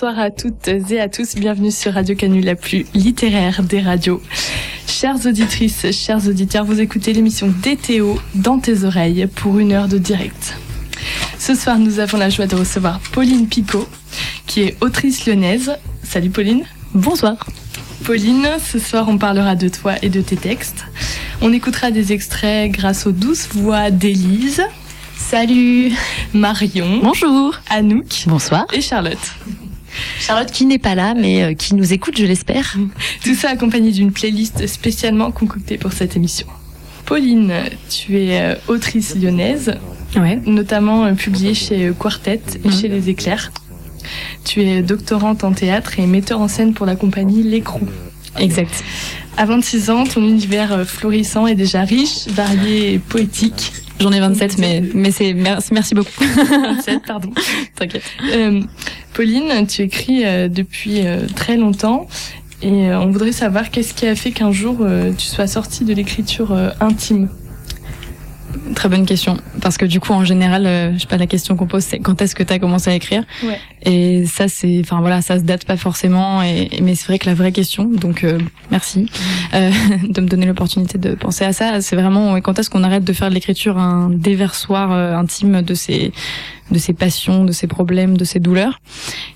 Bonsoir à toutes et à tous, bienvenue sur Radio Canu, la plus littéraire des radios. Chères auditrices, chers auditeurs, vous écoutez l'émission DTO dans tes oreilles pour une heure de direct. Ce soir, nous avons la joie de recevoir Pauline Picot, qui est autrice lyonnaise. Salut Pauline. Bonsoir. Pauline, ce soir, on parlera de toi et de tes textes. On écoutera des extraits grâce aux douces voix d'Élise, Salut. Marion, Bonjour. Anouk Bonsoir. et Charlotte. Charlotte qui n'est pas là, mais euh, qui nous écoute, je l'espère. Tout ça accompagné d'une playlist spécialement concoctée pour cette émission. Pauline, tu es euh, autrice lyonnaise, Ouais. notamment euh, publiée chez Quartet et Mhm. chez Les Éclairs. Tu es doctorante en théâtre et metteur en scène pour la compagnie L'écrou. Exact. À 26 ans, ton univers florissant est déjà riche, varié et poétique. J'en ai 27, mais, mais c'est, merci, beaucoup. 27, pardon. T'inquiète. Euh, Pauline, tu écris euh, depuis euh, très longtemps et euh, on voudrait savoir qu'est-ce qui a fait qu'un jour euh, tu sois sortie de l'écriture euh, intime? Très bonne question. Parce que du coup, en général, euh, je sais pas, la question qu'on pose, c'est quand est-ce que tu as commencé à écrire Ouais. Et ça, c'est, enfin voilà, ça se date pas forcément. Et, mais c'est vrai que la vraie question, donc euh, merci euh, de me donner l'opportunité de penser à ça. C'est vraiment quand est-ce qu'on arrête de faire de l'écriture un déversoir euh, intime de ses de ses passions, de ses problèmes, de ses douleurs?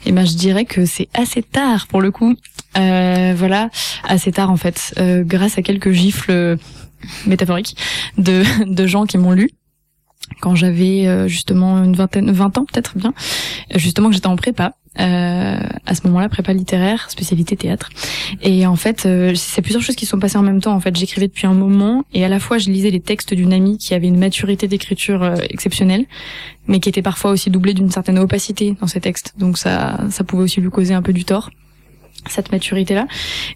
Et ben, je dirais que c'est assez tard pour le coup. Euh, voilà, assez tard en fait, euh, grâce à quelques gifles métaphoriques de, de gens qui m'ont lu quand j'avais euh, justement une vingtaine, 20 ans peut-être bien, justement que j'étais en prépa. Euh, à ce moment-là, prépa littéraire, spécialité théâtre. Et en fait, euh, c'est plusieurs choses qui sont passées en même temps. En fait, j'écrivais depuis un moment et à la fois je lisais les textes d'une amie qui avait une maturité d'écriture euh, exceptionnelle, mais qui était parfois aussi doublée d'une certaine opacité dans ses textes. Donc ça, ça pouvait aussi lui causer un peu du tort cette maturité là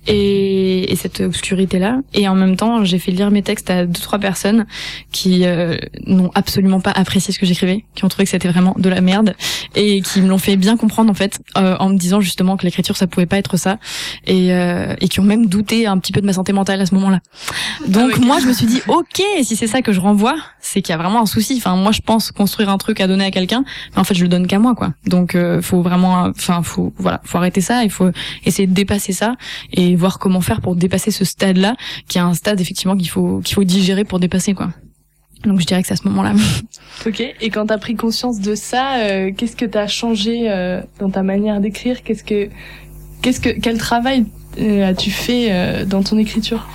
et, et cette obscurité là et en même temps j'ai fait lire mes textes à deux trois personnes qui euh, n'ont absolument pas apprécié ce que j'écrivais qui ont trouvé que c'était vraiment de la merde et qui me l'ont fait bien comprendre en fait euh, en me disant justement que l'écriture ça pouvait pas être ça et, euh, et qui ont même douté un petit peu de ma santé mentale à ce moment là donc Ah moi je me suis dit ok si c'est ça que je renvoie c'est qu'il y a vraiment un souci. Enfin moi je pense construire un truc à donner à quelqu'un mais en fait je le donne qu'à moi quoi. Donc euh, faut vraiment enfin faut voilà faut arrêter ça. Il faut essayer de dépasser ça et voir comment faire pour dépasser ce stade là qui est un stade effectivement qu'il faut qu'il faut digérer pour dépasser quoi. Donc je dirais que c'est à ce moment là Ok. Et quand t'as pris conscience de ça, euh, qu'est-ce que t'as changé euh, dans ta manière d'écrire? Qu'est-ce que, qu'est-ce que, quel travail euh, as-tu fait dans ton écriture?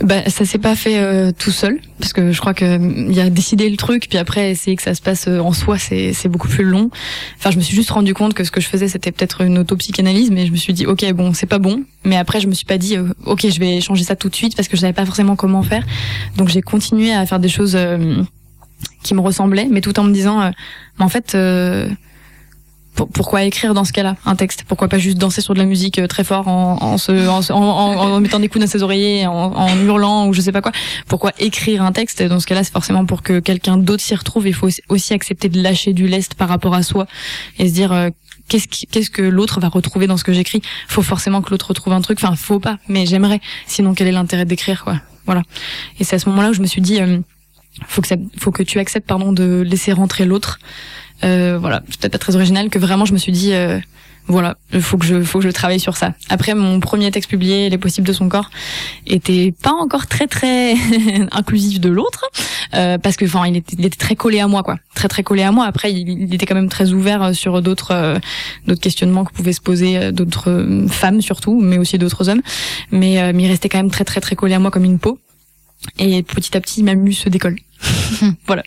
Bah, ça s'est pas fait euh, tout seul parce que je crois que il y a décidé le truc puis après essayer que ça se passe euh, en soi c'est c'est beaucoup plus long. Enfin, je me suis juste rendu compte que ce que je faisais c'était peut-être une autopsychanalyse mais je me suis dit OK, bon, c'est pas bon, mais après je me suis pas dit euh, OK, je vais changer ça tout de suite parce que je savais pas forcément comment faire. Donc j'ai continué à faire des choses euh, qui me ressemblaient mais tout en me disant euh, mais en fait euh, pourquoi écrire dans ce cas-là un texte? Pourquoi pas juste danser sur de la musique euh, très fort en, se, en, mettant des coups dans ses oreillers, en, hurlant ou je sais pas quoi? Pourquoi écrire un texte? Dans ce cas-là, c'est forcément pour que quelqu'un d'autre s'y retrouve. Il faut aussi- accepter de lâcher du lest par rapport à soi et se dire euh, qu'est-ce que l'autre va retrouver dans ce que j'écris? Faut forcément que l'autre retrouve un truc. Enfin, faut pas, mais j'aimerais. Sinon, quel est l'intérêt d'écrire quoi? Voilà. Et c'est à ce moment-là où je me suis dit euh, faut que faut que tu acceptes pardon de laisser rentrer l'autre. Euh, voilà, c'est peut-être pas très original que vraiment je me suis dit euh, voilà, il faut que je faut que je travaille sur ça. Après mon premier texte publié, Les possibles de son corps, était pas encore très très inclusif de l'autre euh, parce que enfin il était, il était très collé à moi quoi, très très collé à moi. Après il, était quand même très ouvert euh, sur d'autres euh, d'autres questionnements que pouvaient se poser d'autres femmes surtout, mais aussi d'autres hommes. Mais, euh, mais il restait quand même très très très collé à moi comme une peau. Et petit à petit, ma muse se décolle. voilà.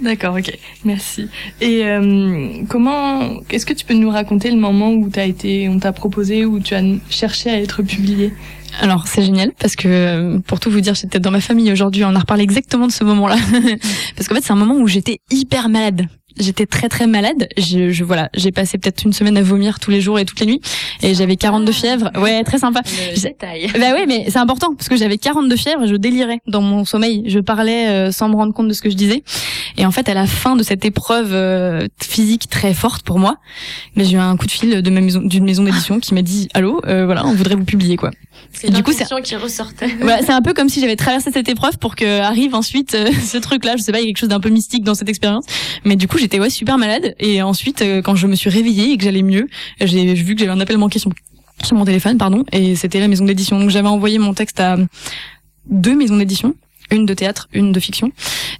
D'accord, ok, merci. Et euh, comment, est-ce que tu peux nous raconter le moment où t'as été, on t'a proposé, où tu as cherché à être publié? Alors c'est génial parce que pour tout vous dire, j'étais dans ma famille aujourd'hui, on a reparlé exactement de ce moment-là. parce qu'en fait, c'est un moment où j'étais hyper malade. J'étais très très malade. Je, je voilà, j'ai passé peut-être une semaine à vomir tous les jours et toutes les nuits et j'avais 42 fièvres. Ouais, très sympa. Le détail. Bah oui, mais c'est important parce que j'avais 42 fièvres, je délirais dans mon sommeil, je parlais euh, sans me rendre compte de ce que je disais Et en fait, à la fin de cette épreuve euh, physique très forte pour moi, mais j'ai eu un coup de fil de ma maison, d'une maison d'édition qui m'a dit allô, euh, voilà, on voudrait vous publier quoi. C'est du coup, c'est qui ressortait. Voilà, c'est un peu comme si j'avais traversé cette épreuve pour que arrive ensuite euh, ce truc-là. Je sais pas, il y a quelque chose d'un peu mystique dans cette expérience. Mais du coup, j'étais ouais super malade. Et ensuite, quand je me suis réveillée et que j'allais mieux, j'ai vu que j'avais un appel manqué sur sur mon téléphone, pardon, et c'était la maison d'édition. Donc j'avais envoyé mon texte à deux maisons d'édition, une de théâtre, une de fiction.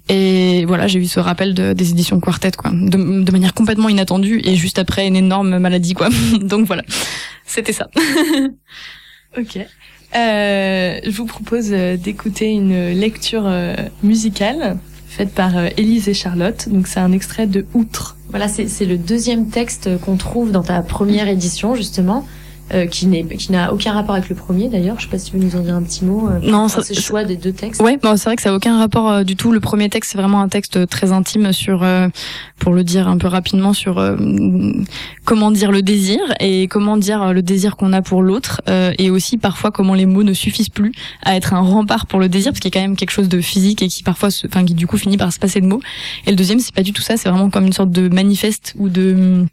Et voilà, j'ai eu ce rappel de, des éditions Quartet, quoi, de, de, manière complètement inattendue et juste après une énorme maladie, quoi. Donc voilà, c'était ça. ok. Euh, je vous propose euh, d'écouter une lecture euh, musicale faite par euh, Élise et Charlotte. Donc c'est un extrait de Outre. Voilà, c'est le deuxième texte qu'on trouve dans ta première édition, justement. Euh, qui n'est qui n'a aucun rapport avec le premier d'ailleurs. Je sais pas si tu veux nous en dire un petit mot. Euh, non, ça, c'est choix des deux textes. Ouais, bon, c'est vrai que ça a aucun rapport euh, du tout. Le premier texte, c'est vraiment un texte très intime sur, pour le dire un peu rapidement, sur comment dire le désir et comment dire le désir qu'on a pour l'autre, et aussi parfois comment les mots ne suffisent plus à être un rempart pour le désir, parce qu'il y a quand même quelque chose de physique et qui parfois, enfin, qui du coup finit par se passer de mots. Et le deuxième, c'est pas du tout ça. C'est vraiment comme une sorte de manifeste ou de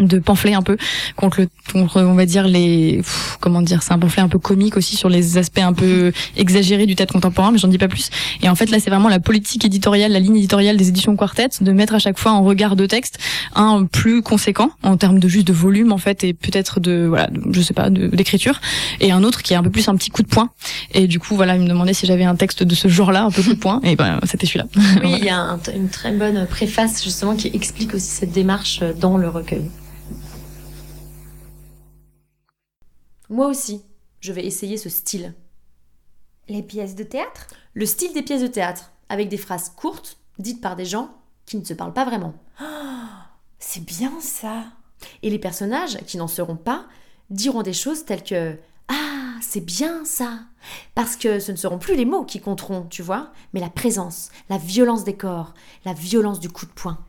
de pamphlet un peu contre le contre on va dire les comment dire c'est un pamphlet un peu comique aussi sur les aspects un peu exagérés du théâtre contemporain mais j'en dis pas plus. Et en fait là c'est vraiment la politique éditoriale la ligne éditoriale des éditions Quartet de mettre à chaque fois en regard de texte un plus conséquent en termes de juste de volume en fait et peut-être de voilà je sais pas d'écriture et un autre qui est un peu plus un petit coup de poing. Et du coup voilà il me demandait si j'avais un texte de ce genre-là un peu coup de poing. Et ben c'était celui-là. Oui il y a une très bonne préface justement qui explique aussi cette démarche dans le recueil Moi aussi, je vais essayer ce style. Les pièces de théâtre? Le style des pièces de théâtre, avec des phrases courtes, dites par des gens qui ne se parlent pas vraiment. c'est bien ça. Et les personnages, qui n'en seront pas, diront des choses telles que Ah, c'est bien ça Parce que ce ne seront plus les mots qui compteront, tu vois, mais la présence, la violence des corps, la violence du coup de poing.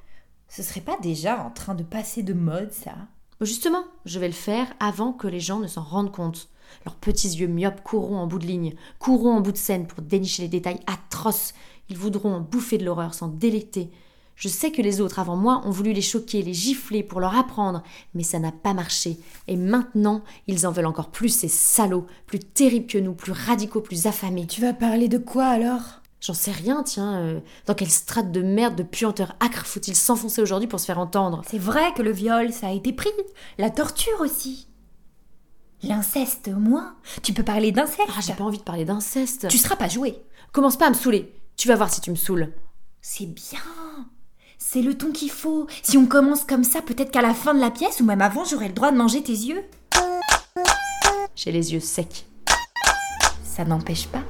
Ce serait pas déjà en train de passer de mode, ça? Justement, je vais le faire avant que les gens ne s'en rendent compte. Leurs petits yeux myopes courront en bout de ligne, courront en bout de scène pour dénicher les détails atroces. Ils voudront en bouffer de l'horreur sans délecter. Je sais que les autres avant moi ont voulu les choquer, les gifler pour leur apprendre, mais ça n'a pas marché. Et maintenant, ils en veulent encore plus, ces salauds, plus terribles que nous, plus radicaux, plus affamés. Tu vas parler de quoi alors? J'en sais rien, tiens. Euh, dans quelle strate de merde, de puanteur acre faut-il s'enfoncer aujourd'hui pour se faire entendre C'est vrai que le viol, ça a été pris. La torture aussi. L'inceste, au moins. Tu peux parler d'inceste. Ah, j'ai pas envie de parler d'inceste. Tu seras pas joué. Commence pas à me saouler. Tu vas voir si tu me saoules. C'est bien. C'est le ton qu'il faut. Si on commence comme ça, peut-être qu'à la fin de la pièce, ou même avant, j'aurai le droit de manger tes yeux. J'ai les yeux secs. Ça n'empêche pas.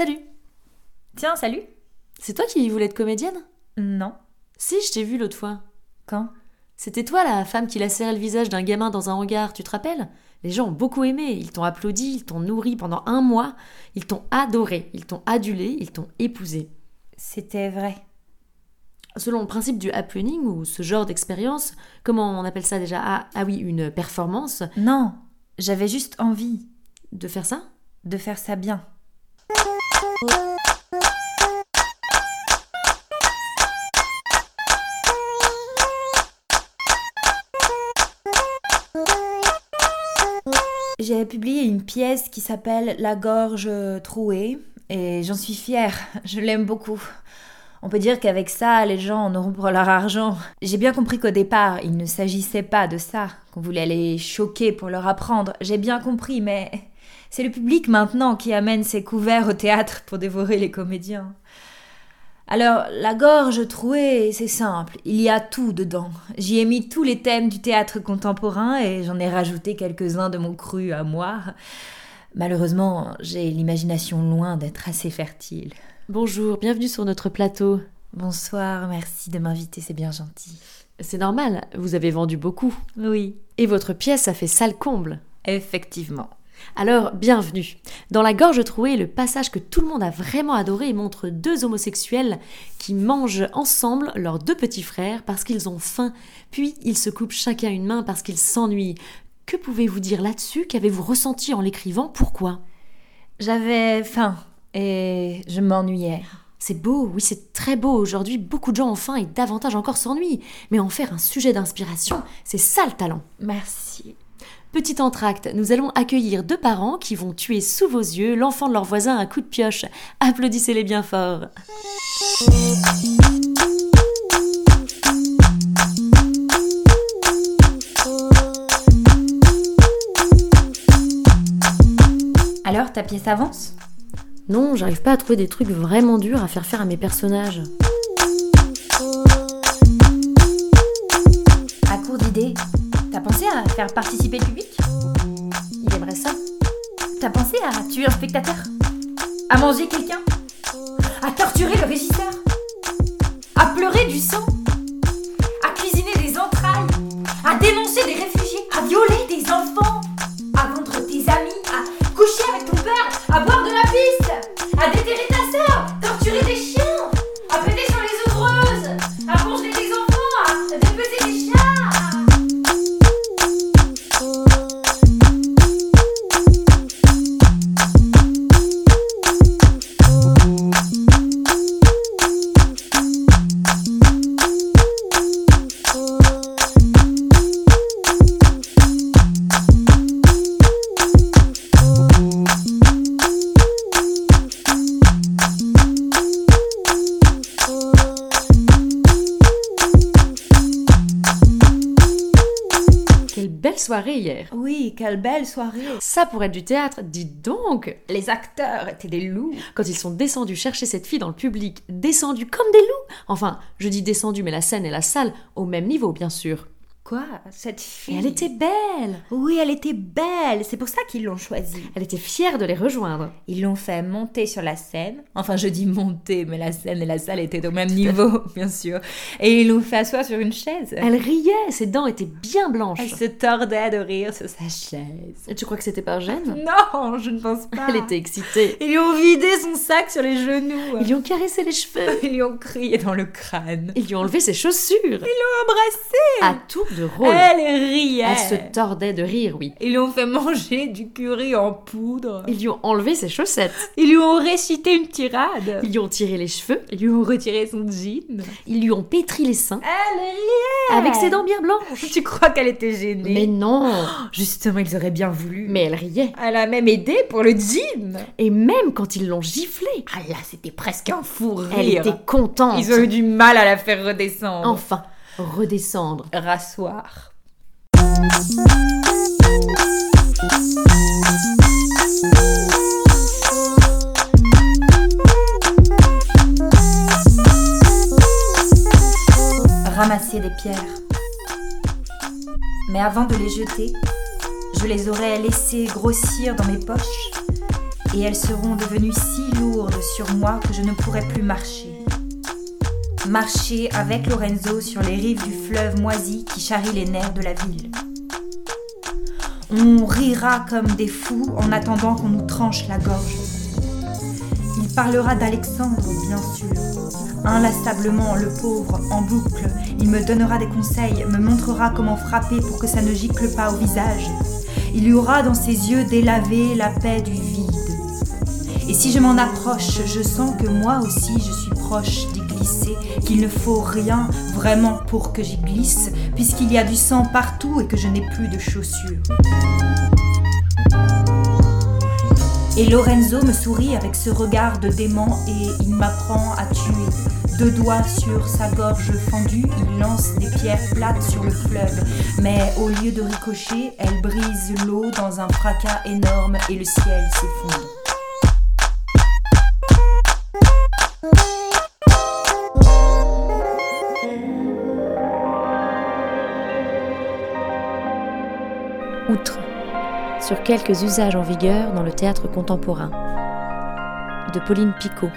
Salut Tiens, salut C'est toi qui voulais être comédienne? Non. Si, je t'ai vu l'autre fois. Quand? C'était toi la femme qui lacérait le visage d'un gamin dans un hangar, tu te rappelles? Les gens ont beaucoup aimé, ils t'ont applaudi, ils t'ont nourri pendant un mois, ils t'ont adoré, ils t'ont adulé, ils t'ont épousé. C'était vrai. Selon le principe du happening ou ce genre d'expérience, comment on appelle ça déjà? Ah, ah oui, une performance Non, j'avais juste envie. De faire ça? De faire ça bien. J'ai publié une pièce qui s'appelle La gorge trouée et j'en suis fière, je l'aime beaucoup. On peut dire qu'avec ça, les gens en auront pour leur argent. J'ai bien compris qu'au départ, il ne s'agissait pas de ça, qu'on voulait les choquer pour leur apprendre. J'ai bien compris, mais c'est le public maintenant qui amène ses couverts au théâtre pour dévorer les comédiens. Alors, la gorge trouée, c'est simple, il y a tout dedans. J'y ai mis tous les thèmes du théâtre contemporain et j'en ai rajouté quelques-uns de mon cru à moi. Malheureusement, j'ai l'imagination loin d'être assez fertile. Bonjour, bienvenue sur notre plateau. Bonsoir, merci de m'inviter, c'est bien gentil. C'est normal, vous avez vendu beaucoup. Oui. Et votre pièce a fait sale comble. Effectivement. Alors, bienvenue. Dans La Gorge Trouée, le passage que tout le monde a vraiment adoré montre deux homosexuels qui mangent ensemble leurs deux petits frères parce qu'ils ont faim, puis ils se coupent chacun une main parce qu'ils s'ennuient. Que pouvez-vous dire là-dessus? Qu'avez-vous ressenti en l'écrivant? Pourquoi? J'avais faim et je m'ennuyais. C'est beau, oui, c'est très beau. Aujourd'hui, beaucoup de gens ont faim et davantage encore s'ennuient. Mais en faire un sujet d'inspiration, c'est ça le talent. Merci. Petit entracte, nous allons accueillir deux parents qui vont tuer sous vos yeux l'enfant de leur voisin à coup de pioche. Applaudissez-les bien fort. Alors, ta pièce avance? Non, j'arrive pas à trouver des trucs vraiment durs à faire faire à mes personnages. À court d'idées, à faire participer le public Il aimerait ça. T'as pensé à tuer un spectateur À manger quelqu'un À torturer le régisseur À pleurer du sang À cuisiner des entrailles À dénoncer des réfugiés À violer des enfants À vendre tes amis À coucher avec ton père À boire de la piste À déterrer ta sœur Torturer des chiens soirée hier. Oui, quelle belle soirée. Ça pourrait être du théâtre, dites donc Les acteurs étaient des loups. Quand ils sont descendus chercher cette fille dans le public, descendus comme des loups Enfin, je dis descendus, mais la scène et la salle au même niveau, bien sûr. Quoi Cette Et fille elle était belle Oui, elle était belle. C'est pour ça qu'ils l'ont choisie. Elle était fière de les rejoindre. Ils l'ont fait monter sur la scène. Enfin, je dis monter, mais la scène et la salle étaient au même niveau, bien sûr. Et ils l'ont fait asseoir sur une chaise. Elle riait, ses dents étaient bien blanches. Elle se tordait de rire sur sa chaise. Et tu crois que c'était par gêne? Non, je ne pense pas. Elle était excitée. Ils lui ont vidé son sac sur les genoux. Ils lui ont caressé les cheveux. Ils lui ont crié dans le crâne. Ils lui ont enlevé ses chaussures. Ils l'ont embrassé. À tour de rôle. Elle riait. Elle se tordait de rire, oui. Ils lui ont fait manger du curry en poudre. Ils lui ont enlevé ses chaussettes. Ils lui ont récité une tirade. Ils lui ont tiré les cheveux. Ils lui ont retiré son jean. Ils lui ont pétri les seins. Elle riait. Avec ses dents bien blanches. Tu crois qu'elle était gênée? Mais non Justement, ils auraient bien voulu. Mais elle riait. Elle a même aidé pour le jean. Et même quand ils l'ont giflée, Ah là, c'était presque un fou rire. elle était contente. Ils ont eu du mal à la faire redescendre. Enfin, redescendre. Rasseoir. Ramasser des pierres. Mais avant de les jeter, je les aurais laissées grossir dans mes poches et elles seront devenues si lourdes sur moi que je ne pourrai plus marcher. Marcher avec Lorenzo sur les rives du fleuve moisi qui charrie les nerfs de la ville. On rira comme des fous en attendant qu'on nous tranche la gorge. Il parlera d'Alexandre, bien sûr. Inlassablement, le pauvre, en boucle, il me donnera des conseils, me montrera comment frapper pour que ça ne gicle pas au visage. Il y aura dans ses yeux délavé la paix du vide. Et si je m'en approche, je sens que moi aussi je suis proche qu'il ne faut rien vraiment pour que j'y glisse, puisqu'il y a du sang partout et que je n'ai plus de chaussures. Et Lorenzo me sourit avec ce regard de dément et il m'apprend à tuer. Deux doigts sur sa gorge fendue, il lance des pierres plates sur le fleuve. Mais au lieu de ricocher, elle brise l'eau dans un fracas énorme et le ciel s'effondre. Outre. Sur quelques usages en vigueur dans le théâtre contemporain. De Pauline Picot.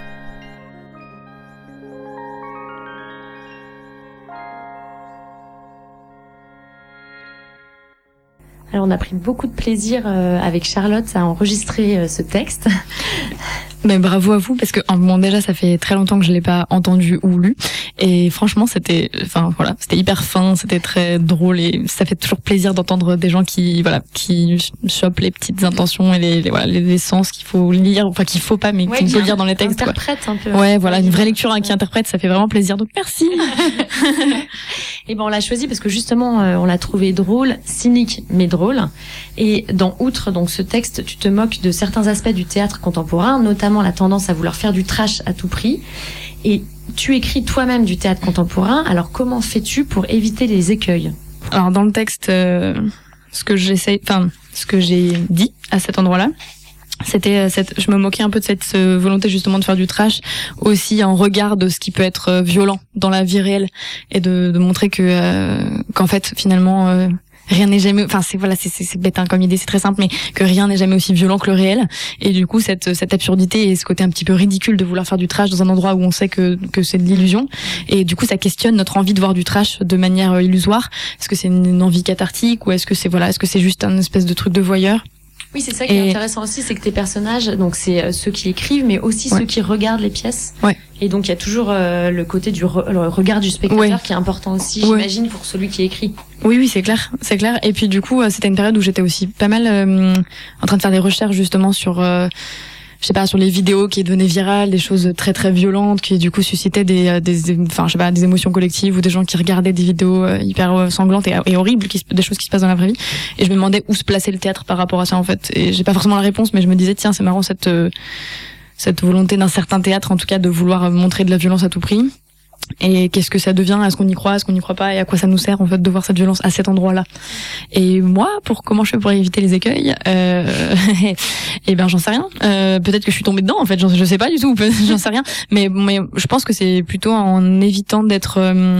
Alors on a pris beaucoup de plaisir euh, avec Charlotte à enregistrer euh, ce texte. Mais bravo à vous parce que bon déjà ça fait très longtemps que je l'ai pas entendu ou lu. Et franchement c'était enfin voilà c'était hyper fin c'était très drôle et ça fait toujours plaisir d'entendre des gens qui voilà qui chopent les petites intentions et les, voilà les, sens qu'il faut lire enfin qu'il faut pas mais qu'il faut lire dans les textes interprète un peu. Ouais voilà une vraie lecture qui interprète ça fait vraiment plaisir. Donc merci et ben on l'a choisi parce que justement euh, on l'a trouvé drôle cynique mais drôle. Et dans outre donc ce texte tu te moques de certains aspects du théâtre contemporain notamment la tendance à vouloir faire du trash à tout prix. Et tu écris toi-même du théâtre contemporain, alors comment fais-tu pour éviter les écueils? Alors dans le texte, euh, ce que j'essaie, enfin ce que j'ai dit à cet endroit-là, c'était euh, cette, je me moquais un peu de cette euh, volonté justement de faire du trash, aussi en regard de ce qui peut être violent dans la vie réelle et de, de montrer que qu'en fait finalement rien n'est jamais enfin c'est voilà c'est c'est bête hein, comme idée c'est très simple mais que rien n'est jamais aussi violent que le réel. Et du coup cette cette absurdité et ce côté un petit peu ridicule de vouloir faire du trash dans un endroit où on sait que que c'est de l'illusion. Et du coup ça questionne notre envie de voir du trash de manière euh, illusoire. Est-ce que c'est une envie cathartique ou est-ce que c'est voilà est-ce que c'est juste un espèce de truc de voyeur? Oui, c'est ça qui est intéressant aussi, c'est que tes personnages, donc c'est euh, ceux qui écrivent, mais aussi ceux qui regardent les pièces. Ouais. Et donc il y a toujours euh, le côté du regard du spectateur qui est important aussi, j'imagine, pour celui qui écrit. Oui, oui, c'est clair, c'est clair. Et puis du coup, euh, c'était une période où j'étais aussi pas mal en train de faire des recherches justement sur je sais pas sur les vidéos qui devenaient virales, des choses très très violentes qui du coup suscitaient des euh, des enfin je sais pas des émotions collectives ou des gens qui regardaient des vidéos euh, hyper euh, sanglantes et, horribles qui des choses qui se passent dans la vraie vie. Et je me demandais où se plaçait le théâtre par rapport à ça en fait. Et j'ai pas forcément la réponse mais je me disais tiens c'est marrant cette cette volonté d'un certain théâtre en tout cas de vouloir montrer de la violence à tout prix et qu'est-ce que ça devient? Est-ce qu'on y croit? Est-ce qu'on n'y croit pas? Et à quoi ça nous sert en fait de voir cette violence à cet endroit-là? Et moi, pour comment je fais pour éviter les écueils euh, Eh ben, j'en sais rien. Euh, Peut-être que je suis tombée dedans. En fait, je sais pas du tout. j'en sais rien. Mais, je pense que c'est plutôt en évitant d'être euh,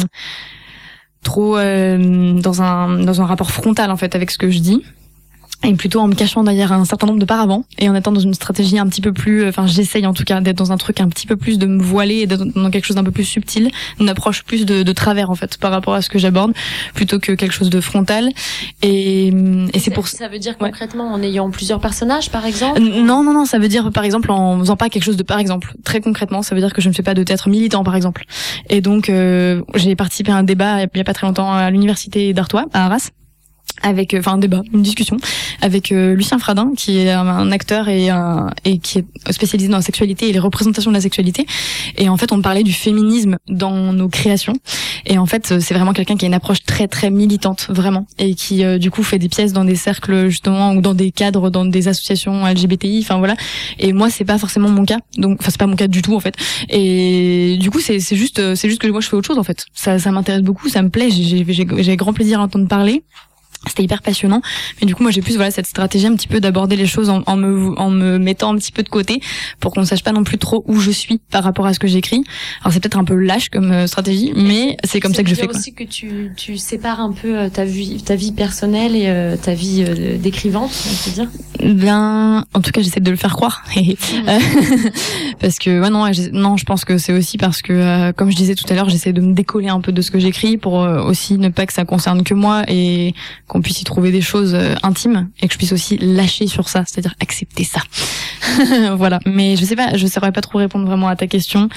trop dans un dans un rapport frontal en fait avec ce que je dis et plutôt en me cachant derrière un certain nombre de paravents et en étant dans une stratégie un petit peu plus euh, enfin j'essaye en tout cas d'être dans un truc un petit peu plus de me voiler et d'être dans quelque chose d'un peu plus subtil une approche plus de, de, travers en fait par rapport à ce que j'aborde plutôt que quelque chose de frontal. Et, et c'est pour ça veut dire concrètement en ayant plusieurs personnages par exemple non non non ça veut dire par exemple en faisant pas quelque chose de par exemple très concrètement ça veut dire que je ne fais pas de théâtre militant par exemple. Et donc euh, j'ai participé à un débat il y a pas très longtemps à l'université d'Artois à Arras avec euh, enfin un débat, une discussion avec euh, Lucien Fradin qui est un, acteur et un, et qui est spécialisé dans la sexualité et les représentations de la sexualité. Et en fait on parlait du féminisme dans nos créations. Et en fait c'est vraiment quelqu'un qui a une approche très très militante vraiment et qui euh, du coup fait des pièces dans des cercles justement ou dans des cadres dans des associations LGBTI enfin voilà. Et moi c'est pas forcément mon cas. Donc enfin c'est pas mon cas du tout en fait. Et du coup c'est c'est juste c'est juste que moi je fais autre chose en fait. Ça ça m'intéresse beaucoup ça me plaît j'ai j'ai grand plaisir à entendre parler c'était hyper passionnant. Mais du coup moi j'ai plus voilà cette stratégie un petit peu d'aborder les choses en, en, me en me mettant un petit peu de côté pour qu'on sache pas non plus trop où je suis par rapport à ce que j'écris. Alors c'est peut-être un peu lâche comme euh, stratégie mais c'est comme ça que je fais quoi. aussi que tu tu sépares un peu euh, ta vie ta vie personnelle et euh, ta vie d'écrivante on peut dire. Bien en tout cas j'essaie de le faire croire. Parce que ouais, non non je pense que c'est aussi parce que comme je disais tout à l'heure j'essaie de me décoller un peu de ce que j'écris pour aussi ne pas que ça concerne que moi et qu'on puisse y trouver des choses euh, intimes et que je puisse aussi lâcher sur ça, c'est-à-dire accepter ça. voilà. Mais je sais pas, je saurais pas trop répondre vraiment à ta question.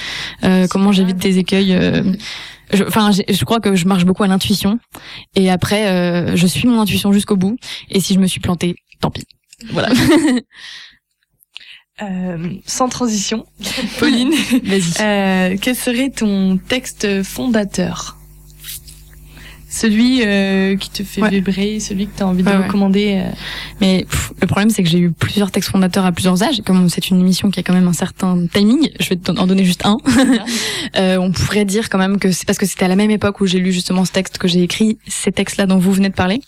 Euh, comment j'évite des écueils euh, Enfin, je, je, crois que je marche beaucoup à l'intuition et après, euh, je suis mon intuition jusqu'au bout. Et si je me suis plantée, tant pis. Voilà. Euh, sans transition, Pauline, euh, quel serait ton texte fondateur? Celui euh, qui te fait vibrer, celui que tu as envie de recommander. Euh. Mais le problème, c'est que j'ai eu plusieurs textes fondateurs à plusieurs âges. Comme c'est une émission qui a quand même un certain timing, je vais en donner juste un. euh, on pourrait dire quand même que c'est parce que c'était à la même époque où j'ai lu justement ce texte que j'ai écrit, ces textes-là dont vous venez de parler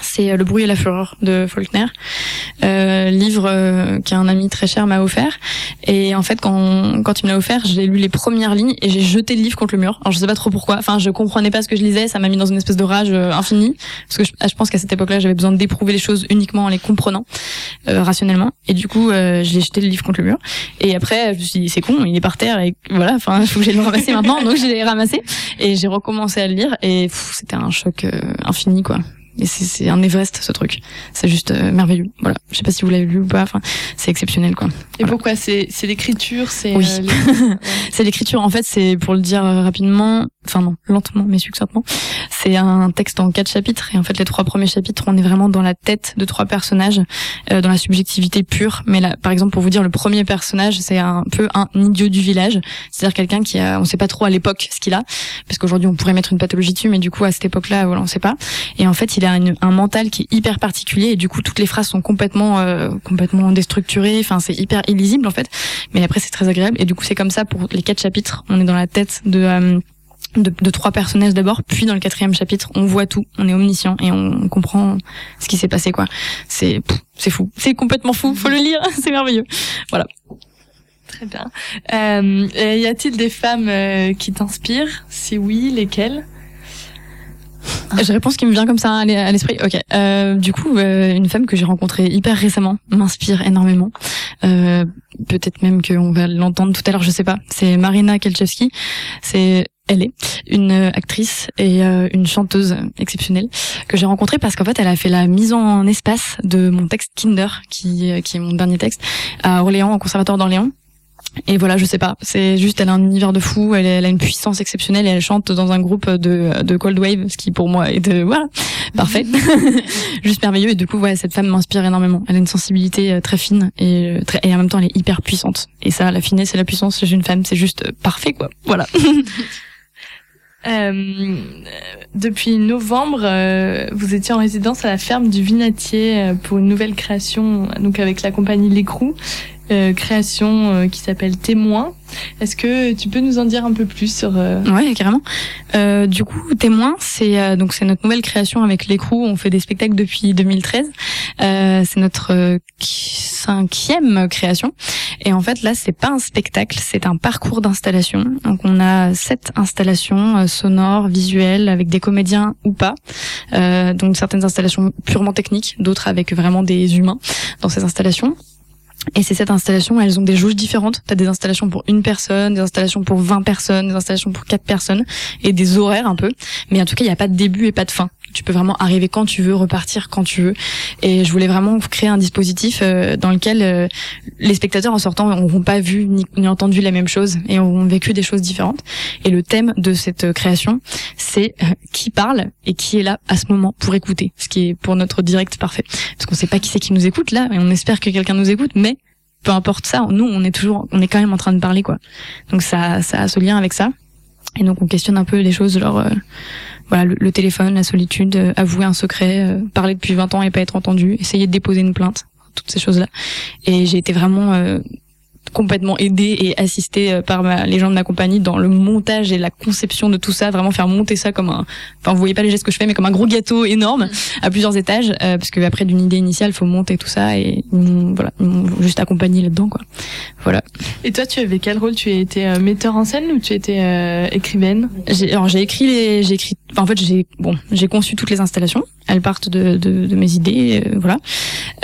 c'est euh, Le bruit et la fureur de Faulkner, euh, livre euh, qu'un ami très cher m'a offert. Et en fait, quand, quand il me l'a offert, j'ai lu les premières lignes et j'ai jeté le livre contre le mur. Alors je sais pas trop pourquoi. Enfin, je comprenais pas ce que je lisais. Ça m'a mis dans une espèce de rage euh, infinie parce que je, je pense qu'à cette époque-là, j'avais besoin d'éprouver les choses uniquement en les comprenant rationnellement. Et du coup, euh, je l'ai jeté le livre contre le mur. Et après, je me suis dit c'est con, il est par terre et voilà. Enfin, il faut que le ramasser maintenant. Donc je l'ai ramassé et j'ai recommencé à le lire et c'était un choc infini quoi Et c'est c'est un Everest ce truc. C'est juste euh, merveilleux. Voilà. Je sais pas si vous l'avez lu ou pas. Enfin, c'est exceptionnel quoi. Et Voilà. pourquoi? C'est c'est l'écriture, c'est Oui. euh, les- C'est l'écriture. En fait, c'est pour le dire euh, rapidement, enfin non, lentement mais succinctement. C'est un texte en quatre chapitres et en fait les trois premiers chapitres, on est vraiment dans la tête de trois personnages, euh, dans la subjectivité pure. Mais là, par exemple, pour vous dire, le premier personnage, c'est un peu un idiot du village, c'est-à-dire quelqu'un qui a, on sait pas trop à l'époque ce qu'il a, parce qu'aujourd'hui on pourrait mettre une pathologie dessus, mais du coup à cette époque-là, voilà, on sait pas. Et en fait, il a un mental qui est hyper particulier et du coup toutes les phrases sont complètement, euh, complètement déstructurées. Enfin, c'est hyper illisible en fait. Mais après, c'est très agréable. Et du coup, c'est comme ça pour les quatre chapitres. On est dans la tête de, euh, de, de trois personnages d'abord, puis dans le quatrième chapitre, on voit tout, on est omniscient et on comprend ce qui s'est passé, quoi. C'est, c'est fou. C'est complètement fou. Faut le lire. c'est merveilleux. Très bien. Euh, y a-t-il des femmes euh, qui t'inspirent? Si oui, lesquelles? Je réponds ce qui me vient comme ça à l'e- à l'esprit. Ok. Euh, du coup, euh, une femme que j'ai rencontrée hyper récemment m'inspire énormément. Euh, Peut-être même qu'on va l'entendre tout à l'heure, je sais pas. C'est Marina Kelchevski. C'est elle est une euh, actrice et euh, une chanteuse exceptionnelle que j'ai rencontrée parce qu'en fait elle a fait la mise en espace de mon texte Kinder qui euh, qui est mon dernier texte à Orléans au conservatoire d'Orléans et voilà, je sais pas. C'est juste, elle a un univers de fou. Elle, elle a une puissance exceptionnelle et elle chante dans un groupe de, de cold wave, ce qui pour moi est de voilà, parfait, juste merveilleux. Et du coup, ouais, cette femme m'inspire énormément. Elle a une sensibilité euh, très fine et euh, très, et en même temps, elle est hyper puissante. Et ça, la finesse et la puissance chez une femme, c'est juste euh, parfait, quoi. Voilà. Euh, depuis novembre, euh, vous étiez en résidence à la ferme du Vinatier euh, pour une nouvelle création, donc avec la compagnie L'écrou, euh, création euh, qui s'appelle Témoin. Est-ce que tu peux nous en dire un peu plus sur euh, Ouais, carrément. Euh, du coup, témoin, c'est euh, donc c'est notre nouvelle création avec l'écrou. On fait des spectacles depuis 2013. Euh, c'est notre qui- cinquième création. Et en fait, là, c'est pas un spectacle, c'est un parcours d'installation. Donc, on a sept installations sonores, visuelles, avec des comédiens ou pas. Donc, certaines installations purement techniques, d'autres avec vraiment des humains dans ces installations. Et ces sept installations, elles ont des jauges différentes. T'as des installations pour une personne, des installations pour 20 personnes, des installations pour quatre personnes, et des horaires un peu. Mais en tout cas, il n'y a pas de début et pas de fin. Tu peux vraiment arriver quand tu veux, repartir quand tu veux. Et je voulais vraiment créer un dispositif euh, dans lequel euh, les spectateurs en sortant n'auront pas vu ni, entendu la même chose et auront vécu des choses différentes. Et le thème de cette création, c'est euh, qui parle et qui est là à ce moment pour écouter. Ce qui est pour notre direct parfait. Parce qu'on sait pas qui c'est qui nous écoute là, et on espère que quelqu'un nous écoute, mais peu importe ça, nous on est toujours, on est quand même en train de parler quoi. Donc ça, ça a ce lien avec ça. Et donc on questionne un peu les choses, genre euh, voilà le, le téléphone, la solitude, euh, avouer un secret, euh, parler depuis 20 ans et pas être entendu, essayer de déposer une plainte, toutes ces choses là. Et j'ai été vraiment euh, complètement aidée et assistée euh, par ma, les gens de ma compagnie dans le montage et la conception de tout ça, vraiment faire monter ça comme un, enfin vous voyez pas les gestes que je fais, mais comme un gros gâteau énorme à plusieurs étages, euh, parce que après d'une idée initiale, faut monter tout ça et voilà, juste accompagné là-dedans quoi. Voilà. Et toi, tu avais quel rôle? Tu étais euh, metteur en scène ou tu étais euh, écrivaine? J'ai, alors j'ai écrit les, j'ai écrit, enfin, en fait j'ai, bon, j'ai conçu toutes les installations. Elles partent de, de, de mes idées, euh, voilà.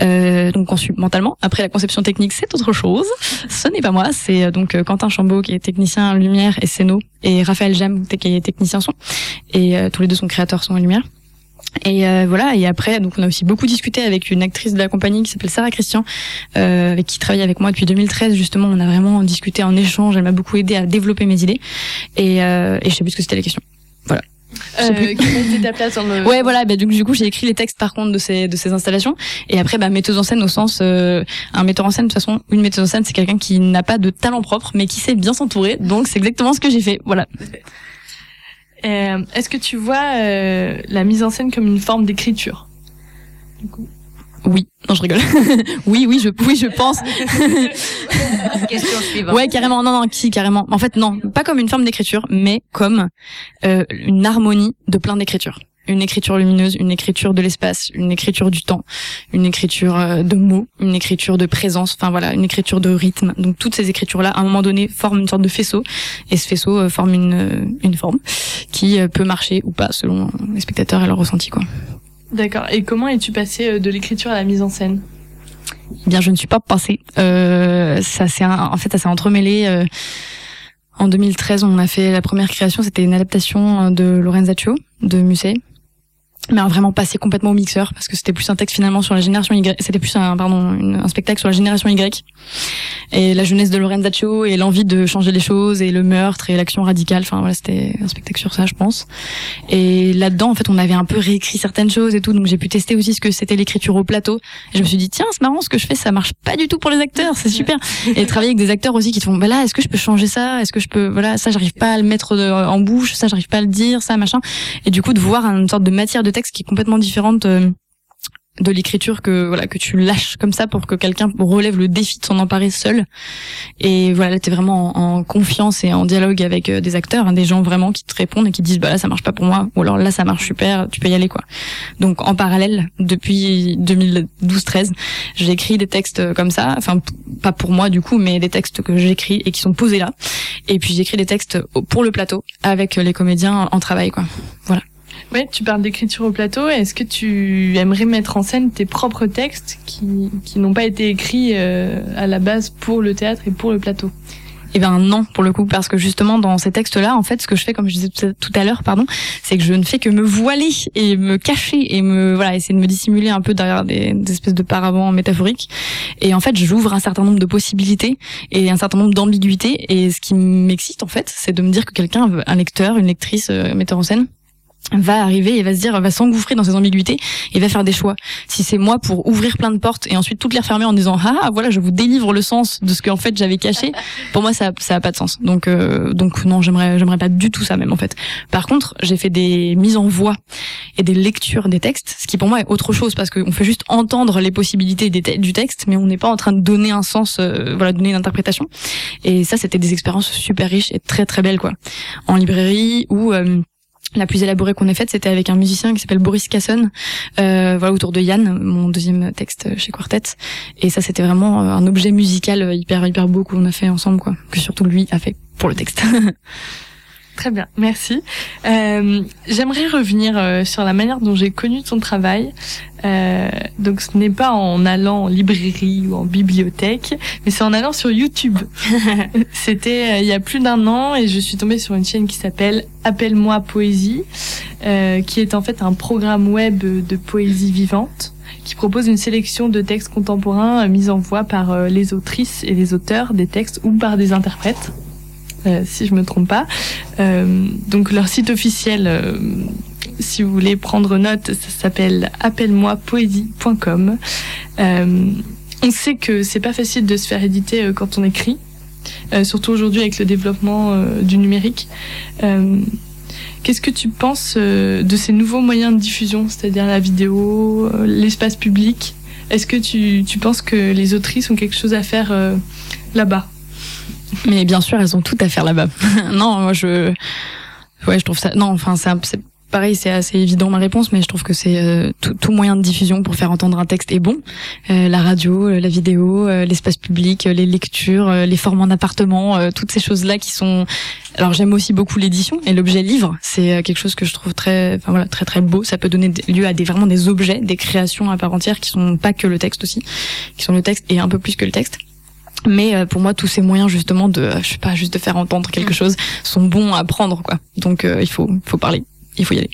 Euh, donc conçu mentalement. Après la conception technique, c'est autre chose. Ce n'est pas moi, c'est euh, donc euh, Quentin Chambaud qui est technicien lumière et scéno et Raphaël Jam qui est technicien son. Et euh, tous les deux sont créateurs son et lumière. Et euh, voilà. Et après, donc on a aussi beaucoup discuté avec une actrice de la compagnie qui s'appelle Sarah Christian, euh, avec qui travaille avec moi depuis 2013. Justement, on a vraiment discuté en échange. Elle m'a beaucoup aidé à développer mes idées. Et, euh, et je sais plus ce que c'était la question. Sais euh, plus. Quelle était ta place dans le Ouais, voilà. Bah, du, du coup, j'ai écrit les textes par contre de ces de ces installations. Et après, bah, metteuse en scène au sens euh, un metteur en scène. De toute façon, une metteuse en scène, c'est quelqu'un qui n'a pas de talent propre, mais qui sait bien s'entourer. Donc, c'est exactement ce que j'ai fait. Voilà. Euh, Est-ce que tu vois euh, la mise en scène comme une forme d'écriture? Oui. Non, je rigole. oui, oui, je oui, je pense. Question suivante. Ouais, carrément. Non, non, qui carrément. En fait, non, pas comme une forme d'écriture, mais comme euh, une harmonie de plein d'écritures. Une écriture lumineuse, une écriture de l'espace, une écriture du temps, une écriture euh, de mots, une écriture de présence, enfin voilà, une écriture de rythme. Donc toutes ces écritures-là, à un moment donné, forment une sorte de faisceau, et ce faisceau euh, forme une, une forme qui peut marcher ou pas selon les spectateurs et leur ressenti, quoi. D'accord. Et comment es-tu passé euh, de l'écriture à la mise en scène? Eh bien, je ne suis pas passée. Euh, ça s'est en fait ça s'est entremêlé. euh, en 2013, on a fait la première création. C'était une adaptation de Lorenzaccio de Musset. Mais vraiment passer complètement au mixeur parce que c'était plus un texte finalement sur la génération Y c'était plus un pardon un spectacle sur la génération Y. Et la jeunesse de Lorenzaccio et l'envie de changer les choses et le meurtre et l'action radicale enfin voilà c'était un spectacle sur ça je pense. Et là-dedans en fait on avait un peu réécrit certaines choses et tout donc j'ai pu tester aussi ce que c'était l'écriture au plateau. Et je me suis dit tiens c'est marrant ce que je fais ça marche pas du tout pour les acteurs c'est super. Et travailler avec des acteurs aussi qui te font bah là est-ce que je peux changer ça? Est-ce que je peux voilà ça j'arrive pas à le mettre en bouche ça j'arrive pas à le dire ça machin. Et du coup de voir une sorte de matière de qui est complètement différente euh, de l'écriture que voilà que tu lâches comme ça pour que quelqu'un relève le défi de s'en emparer seul. Et voilà là t'es vraiment en, confiance et en dialogue avec euh, des acteurs hein, des gens vraiment qui te répondent et qui disent bah là ça marche pas pour moi ou alors là ça marche super tu peux y aller quoi. Donc en parallèle depuis 2012-13 j'ai écrit des textes comme ça. Enfin pas pour moi du coup mais des textes que j'écris et qui sont posés là. Et puis j'écris des textes pour le plateau avec les comédiens en travail quoi. Voilà oui, tu parles d'écriture au plateau. Est-ce que tu aimerais mettre en scène tes propres textes qui, qui n'ont pas été écrits euh, à la base pour le théâtre et pour le plateau? Eh ben non pour le coup parce que justement dans ces textes-là en fait ce que je fais comme je disais tout à l'heure pardon c'est que je ne fais que me voiler et me cacher et me voilà essayer de me dissimuler un peu derrière des, des espèces de paravents métaphoriques. Et en fait j'ouvre un certain nombre de possibilités et un certain nombre d'ambiguïtés. Et ce qui m'excite en fait c'est de me dire que quelqu'un un lecteur une lectrice euh, metteur en scène va arriver et va se dire va s'engouffrer dans ses ambiguïtés et va faire des choix. Si c'est moi pour ouvrir plein de portes et ensuite toutes les refermer en disant ah voilà je vous délivre le sens de ce qu'en fait j'avais caché pour moi ça ça a pas de sens. Donc euh, donc non j'aimerais j'aimerais pas du tout ça même en fait. Par contre j'ai fait des mises en voix et des lectures des textes ce qui pour moi est autre chose parce qu'on fait juste entendre les possibilités des du texte mais on n'est pas en train de donner un sens euh, voilà donner une interprétation. Et ça c'était des expériences super riches et très très belles quoi. En librairie ou euh, la plus élaborée qu'on ait faite, c'était avec un musicien qui s'appelle Boris Casson, euh, voilà autour de Yann, mon deuxième texte chez Quartet. Et ça, c'était vraiment un objet musical hyper hyper beau qu'on a fait ensemble, quoi, que surtout lui a fait pour le texte. Très bien, merci. Euh, J'aimerais revenir euh, sur la manière dont j'ai connu ton travail. Euh, donc ce n'est pas en allant en librairie ou en bibliothèque, mais c'est en allant sur YouTube. C'était euh, il y a plus d'un an et je suis tombée sur une chaîne qui s'appelle Appelle-moi Poésie, euh, qui est en fait un programme web de poésie vivante qui propose une sélection de textes contemporains mis en voix par les autrices et les auteurs des textes ou par des interprètes. Euh, si je me trompe pas. Euh, donc leur site officiel, euh, si vous voulez prendre note, ça s'appelle appelle-moi-poésie.com. on sait que c'est pas facile de se faire éditer quand on écrit, surtout aujourd'hui avec le développement du numérique. Qu'est-ce que tu penses de ces nouveaux moyens de diffusion, c'est-à-dire la vidéo, l'espace public? Est-ce que tu, tu penses que les autrices ont quelque chose à faire là-bas? Mais bien sûr, elles ont tout à faire là-bas. non, moi je, ouais, je trouve ça. Non, enfin, c'est pareil, c'est assez évident ma réponse, mais je trouve que c'est euh, tout, moyen de diffusion pour faire entendre un texte est bon. Euh, la radio, euh, la vidéo, l'espace public, les lectures, les formes en appartement, toutes ces choses-là qui sont. Alors j'aime aussi beaucoup l'édition et l'objet livre. C'est quelque chose que je trouve très, enfin voilà, très très beau. Ça peut donner lieu à des vraiment des objets, des créations à part entière qui sont pas que le texte aussi, qui sont le texte et un peu plus que le texte. Mais euh, pour moi, tous ces moyens justement de, je sais pas, juste de faire entendre quelque mm. chose, sont bons à prendre, quoi. Donc euh, il faut, faut parler, il faut y aller.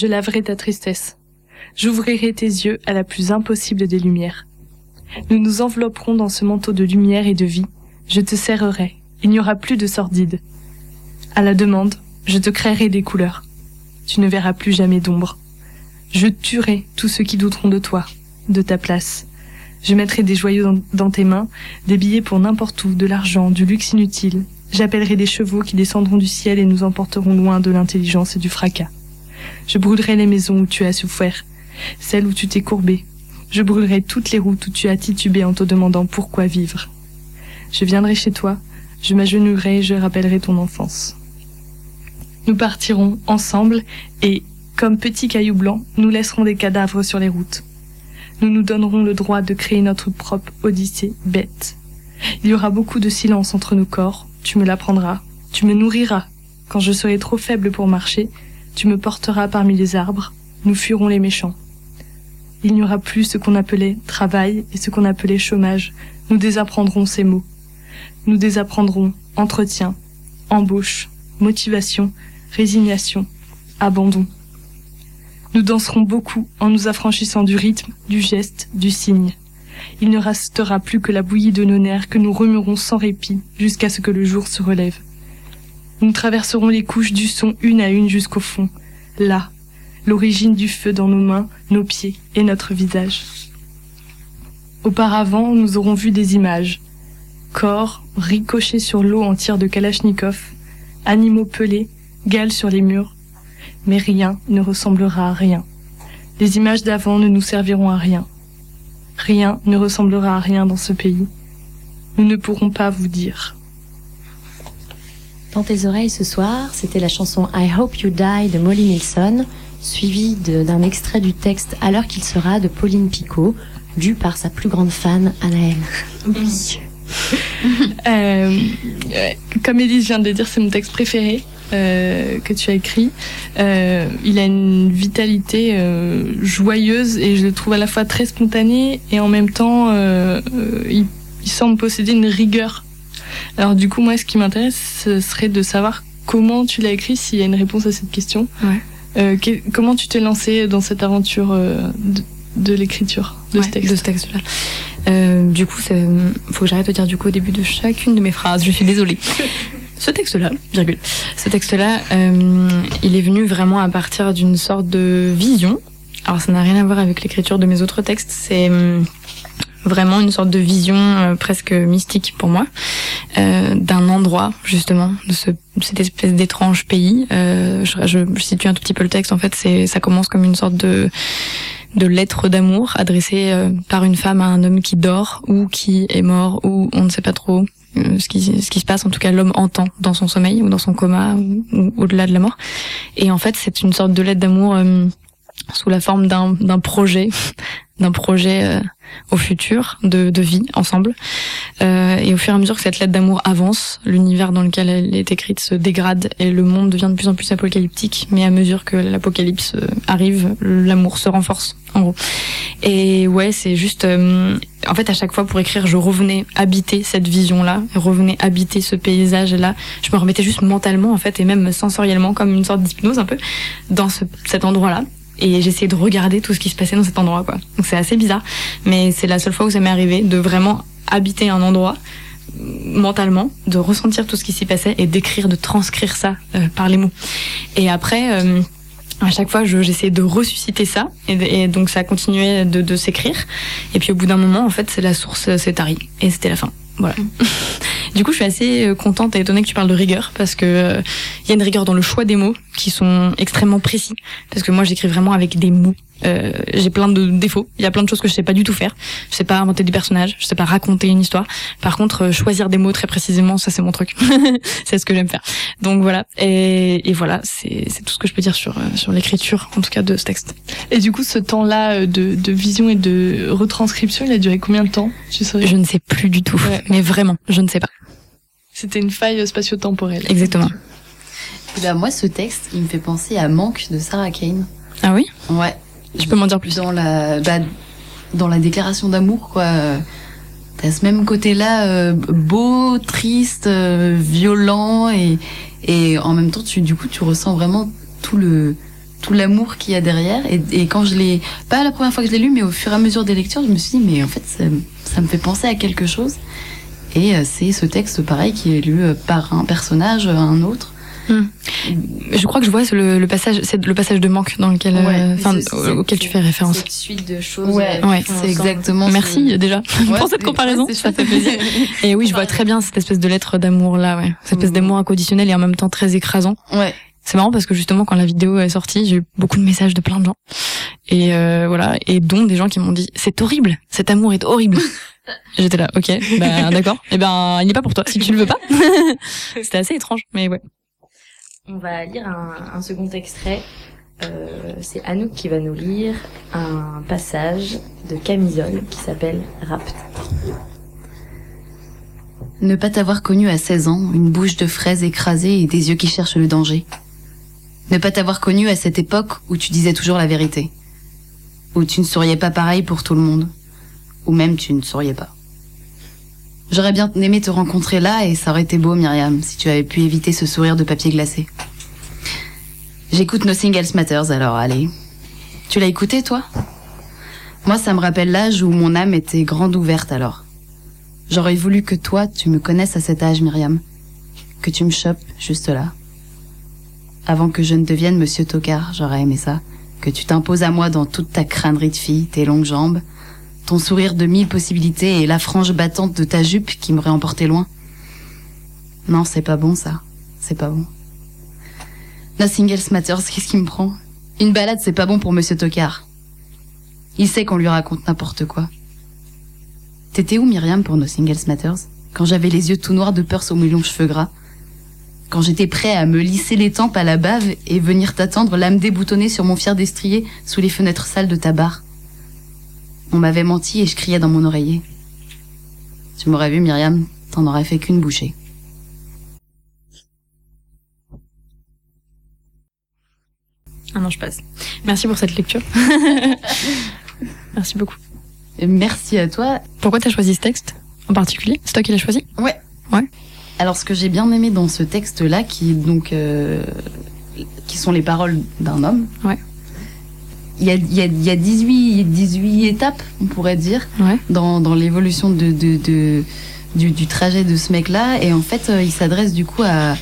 Je laverai ta tristesse. J'ouvrirai tes yeux à la plus impossible des lumières. Nous nous envelopperons dans ce manteau de lumière et de vie. Je te serrerai. Il n'y aura plus de sordide. À la demande, je te créerai des couleurs. Tu ne verras plus jamais d'ombre. Je tuerai tous ceux qui douteront de toi, de ta place. Je mettrai des joyaux dans, tes mains, des billets pour n'importe où, de l'argent, du luxe inutile. J'appellerai des chevaux qui descendront du ciel et nous emporteront loin de l'intelligence et du fracas. Je brûlerai les maisons où tu as souffert, celles où tu t'es courbé. Je brûlerai toutes les routes où tu as titubé en te demandant pourquoi vivre. Je viendrai chez toi, je m'agenouillerai et je rappellerai ton enfance. Nous partirons ensemble et, comme petits cailloux blancs, nous laisserons des cadavres sur les routes. Nous nous donnerons le droit de créer notre propre odyssée bête. Il y aura beaucoup de silence entre nos corps, tu me l'apprendras, tu me nourriras. Quand je serai trop faible pour marcher, tu me porteras parmi les arbres, nous fuirons les méchants. Il n'y aura plus ce qu'on appelait travail et ce qu'on appelait chômage. Nous désapprendrons ces mots. Nous désapprendrons entretien, embauche, motivation, résignation, abandon. Nous danserons beaucoup en nous affranchissant du rythme, du geste, du signe. Il ne restera plus que la bouillie de nos nerfs que nous remuerons sans répit jusqu'à ce que le jour se relève. Nous traverserons les couches du son une à une jusqu'au fond, là, l'origine du feu dans nos mains, nos pieds et notre visage. Auparavant, nous aurons vu des images. Corps ricochés sur l'eau en tir de Kalachnikov, animaux pelés, gales sur les murs. Mais rien ne ressemblera à rien. Les images d'avant ne nous serviront à rien. Rien ne ressemblera à rien dans ce pays. Nous ne pourrons pas vous dire. Dans tes oreilles ce soir, c'était la chanson I Hope You Die de Molly Nilsson, suivie d'un extrait du texte À l'heure qu'il sera de Pauline Picot, lu par sa plus grande fan, Anaëlle. Oui. euh, comme Elise vient de le dire, c'est mon texte préféré. Euh, que tu as écrit. Euh, il a une vitalité euh, joyeuse et je le trouve à la fois très spontané et en même temps il, il, semble posséder une rigueur. Alors du coup moi ce qui m'intéresse ce serait de savoir comment tu l'as écrit s'il y a une réponse à cette question. Ouais. Que, comment tu t'es lancé dans cette aventure de, de l'écriture de, ouais, ce texte? de ce texte-là euh, Du coup, il faut que j'arrête de dire du coup au début de chacune de mes phrases. Je suis désolée. ce texte-là, virgule, ce texte-là, euh, il est venu vraiment à partir d'une sorte de vision. Alors ça n'a rien à voir avec l'écriture de mes autres textes, c'est euh, vraiment une sorte de vision euh, presque mystique pour moi euh, d'un endroit justement de, ce, cette espèce d'étrange pays. Euh, je, je, je, situe un tout petit peu le texte. En fait, c'est ça commence comme une sorte de de lettre d'amour adressée par une femme à un homme qui dort ou qui est mort ou on ne sait pas trop ce qui, ce qui se passe, en tout cas l'homme entend dans son sommeil ou dans son coma ou, ou au-delà de la mort. Et en fait, c'est une sorte de lettre d'amour euh, sous la forme d'un, d'un projet, d'un projet euh, au futur de, de vie ensemble. Euh, et au fur et à mesure que cette lettre d'amour avance, l'univers dans lequel elle est écrite se dégrade et le monde devient de plus en plus apocalyptique. Mais à mesure que l'apocalypse arrive, l'amour se renforce, en gros. Et ouais, c'est juste... Euh, en fait, à chaque fois pour écrire, je revenais habiter cette vision-là, revenais habiter ce paysage-là. Je me remettais juste mentalement, en fait, et même sensoriellement, comme une sorte d'hypnose un peu, dans ce, cet endroit-là et j'essayais de regarder tout ce qui se passait dans cet endroit quoi. Donc c'est assez bizarre, mais c'est la seule fois où ça m'est arrivé de vraiment habiter un endroit mentalement, de ressentir tout ce qui s'y passait et d'écrire, de transcrire ça euh, par les mots. Et après, euh, à chaque fois, j'essayais de ressusciter ça et, donc ça continuait de, de s'écrire. Et puis au bout d'un moment, en fait, c'est la source s'est tarie et c'était la fin. Voilà. du coup, je suis assez contente et étonnée que tu parles de rigueur parce que il euh, y a une rigueur dans le choix des mots qui sont extrêmement précis. Parce que moi, j'écris vraiment avec des mots. Euh, j'ai plein de défauts. Il y a plein de choses que je sais pas du tout faire. Je sais pas inventer des personnages. Je sais pas raconter une histoire. Par contre, euh, choisir des mots très précisément, ça c'est mon truc. c'est ce que j'aime faire. Donc voilà. Et, et voilà, c'est tout ce que je peux dire sur sur l'écriture, en tout cas de ce texte. Et du coup, ce temps-là de, de vision et de retranscription, il a duré combien de temps tu Je ne sais plus du tout. Ouais. Mais vraiment, je ne sais pas. C'était une faille spatio-temporelle. Exactement. Et bah moi, ce texte, il me fait penser à Manque de Sarah Kane. Ah oui? Ouais. Tu peux m'en dire plus Dans la, bah, dans la déclaration d'amour, quoi. T'as ce même côté-là, euh, beau, triste, euh, violent, et, en même temps, tu, du coup, tu ressens vraiment tout l'amour qu'il y a derrière. Et, quand je l'ai, pas la première fois que je l'ai lu, mais au fur et à mesure des lectures, je me suis dit, mais en fait, ça, me fait penser à quelque chose. Et euh, c'est ce texte, pareil, qui est lu par un personnage, un autre. Je crois que je vois le, le passage, c'est le passage de manque dans lequel, Ouais, euh, auquel tu fais référence. Cette suite de choses. Ouais, euh, ouais, c'est exactement. Merci déjà Ouais, pour cette comparaison. ça fait plaisir. Et oui, je vois très bien cette espèce de lettre d'amour là, ouais. Cette espèce d'amour inconditionnel et en même temps très écrasant. Ouais. C'est marrant parce que justement quand la vidéo est sortie, j'ai eu beaucoup de messages de plein de gens et euh, voilà et dont des gens qui m'ont dit c'est horrible, cet amour est horrible. J'étais là, ok, bah d'accord. Et ben il n'est pas pour toi si tu le veux pas. C'était assez étrange, mais ouais. On va lire un, second extrait. Euh, c'est Anouk qui va nous lire un passage de Camisole qui s'appelle Rapt. Ne pas t'avoir connu à 16 ans, une bouche de fraises écrasée et des yeux qui cherchent le danger. Ne pas t'avoir connu à cette époque où tu disais toujours la vérité. Où tu ne souriais pas pareil pour tout le monde. Ou même tu ne souriais pas. J'aurais bien aimé te rencontrer là et ça aurait été beau, Myriam, si tu avais pu éviter ce sourire de papier glacé. J'écoute No Singles Matters alors, allez. Tu l'as écouté, toi? Moi, ça me rappelle l'âge où mon âme était grande ouverte alors. J'aurais voulu que toi, tu me connaisses à cet âge, Myriam. Que tu me chopes juste là. Avant que je ne devienne Monsieur Tocard, j'aurais aimé ça. Que tu t'imposes à moi dans toute ta crânerie de fille, tes longues jambes, ton sourire de mille possibilités et la frange battante de ta jupe qui m'aurait emporté loin. Non, c'est pas bon ça. C'est pas bon. No singles matters, qu'est-ce qui me prend? Une balade, c'est pas bon pour Monsieur Tocard. Il sait qu'on lui raconte n'importe quoi. T'étais où, Myriam, pour No Singles Matters? Quand j'avais les yeux tout noirs de peur sous mes longs cheveux gras Quand j'étais prêt à me lisser les tempes à la bave et venir t'attendre, l'âme déboutonnée sur mon fier destrier sous les fenêtres sales de ta bar On m'avait menti et je criais dans mon oreiller. Tu m'aurais vu, Myriam, t'en aurais fait qu'une bouchée. Ah non, je passe. Merci pour cette lecture. Merci beaucoup. Merci à toi. Pourquoi t'as choisi ce texte en particulier? C'est toi qui l'as choisi? Alors, ce que j'ai bien aimé dans ce texte-là, qui donc, euh, qui sont les paroles d'un homme. Ouais. Il y a, il y, a, il y a 18, 18 étapes, on pourrait dire, Ouais. dans, dans l'évolution de, de, de- du, du trajet de ce mec-là. Et en fait, euh, il s'adresse du coup à,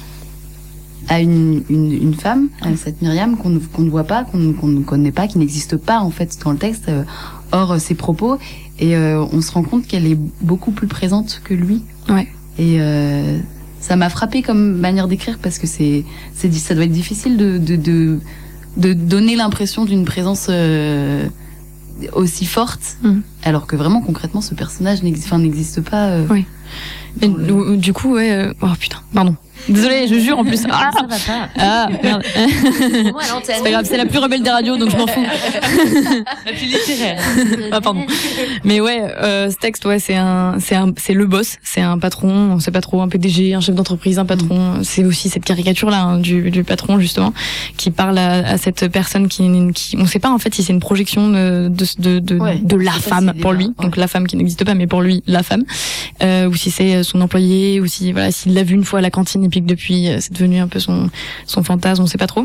à une, une, une femme, à cette Myriam, qu'on ne- voit pas, qu'on ne- connaît pas, qui n'existe pas en fait dans le texte, euh, hors euh, ses propos. Et euh, on se rend compte qu'elle est beaucoup plus présente que lui. Ouais. Et ça m'a frappé comme manière d'écrire parce que c'est, ça doit être difficile de, de, de, de donner l'impression d'une présence euh, aussi forte, Mhm. alors que vraiment concrètement ce personnage n'existe, pas. euh, Oui. Mais le- du coup, ouais. euh, Oh putain, pardon. Désolée, je jure en plus. Ah, Ça va pas. ah merde. C'est pas grave, c'est la plus rebelle des radios, donc je m'en fous. La plus littéraire. Ah, pardon. Mais ouais, euh, ce texte, ouais, c'est un, c'est un, c'est le boss, c'est un patron, on sait pas trop, un PDG, un chef d'entreprise, un patron. C'est aussi cette caricature là hein, du, du patron justement, qui parle à, à cette personne qui, qui, on sait pas en fait si c'est une projection de de de, de, Ouais, de la femme pour lui, ouais. donc la femme qui n'existe pas, mais pour lui la femme, euh, ou si c'est son employé, ou si voilà, s'il l'a vu une fois à la cantine depuis euh, c'est devenu un peu son son fantasme, on sait pas trop.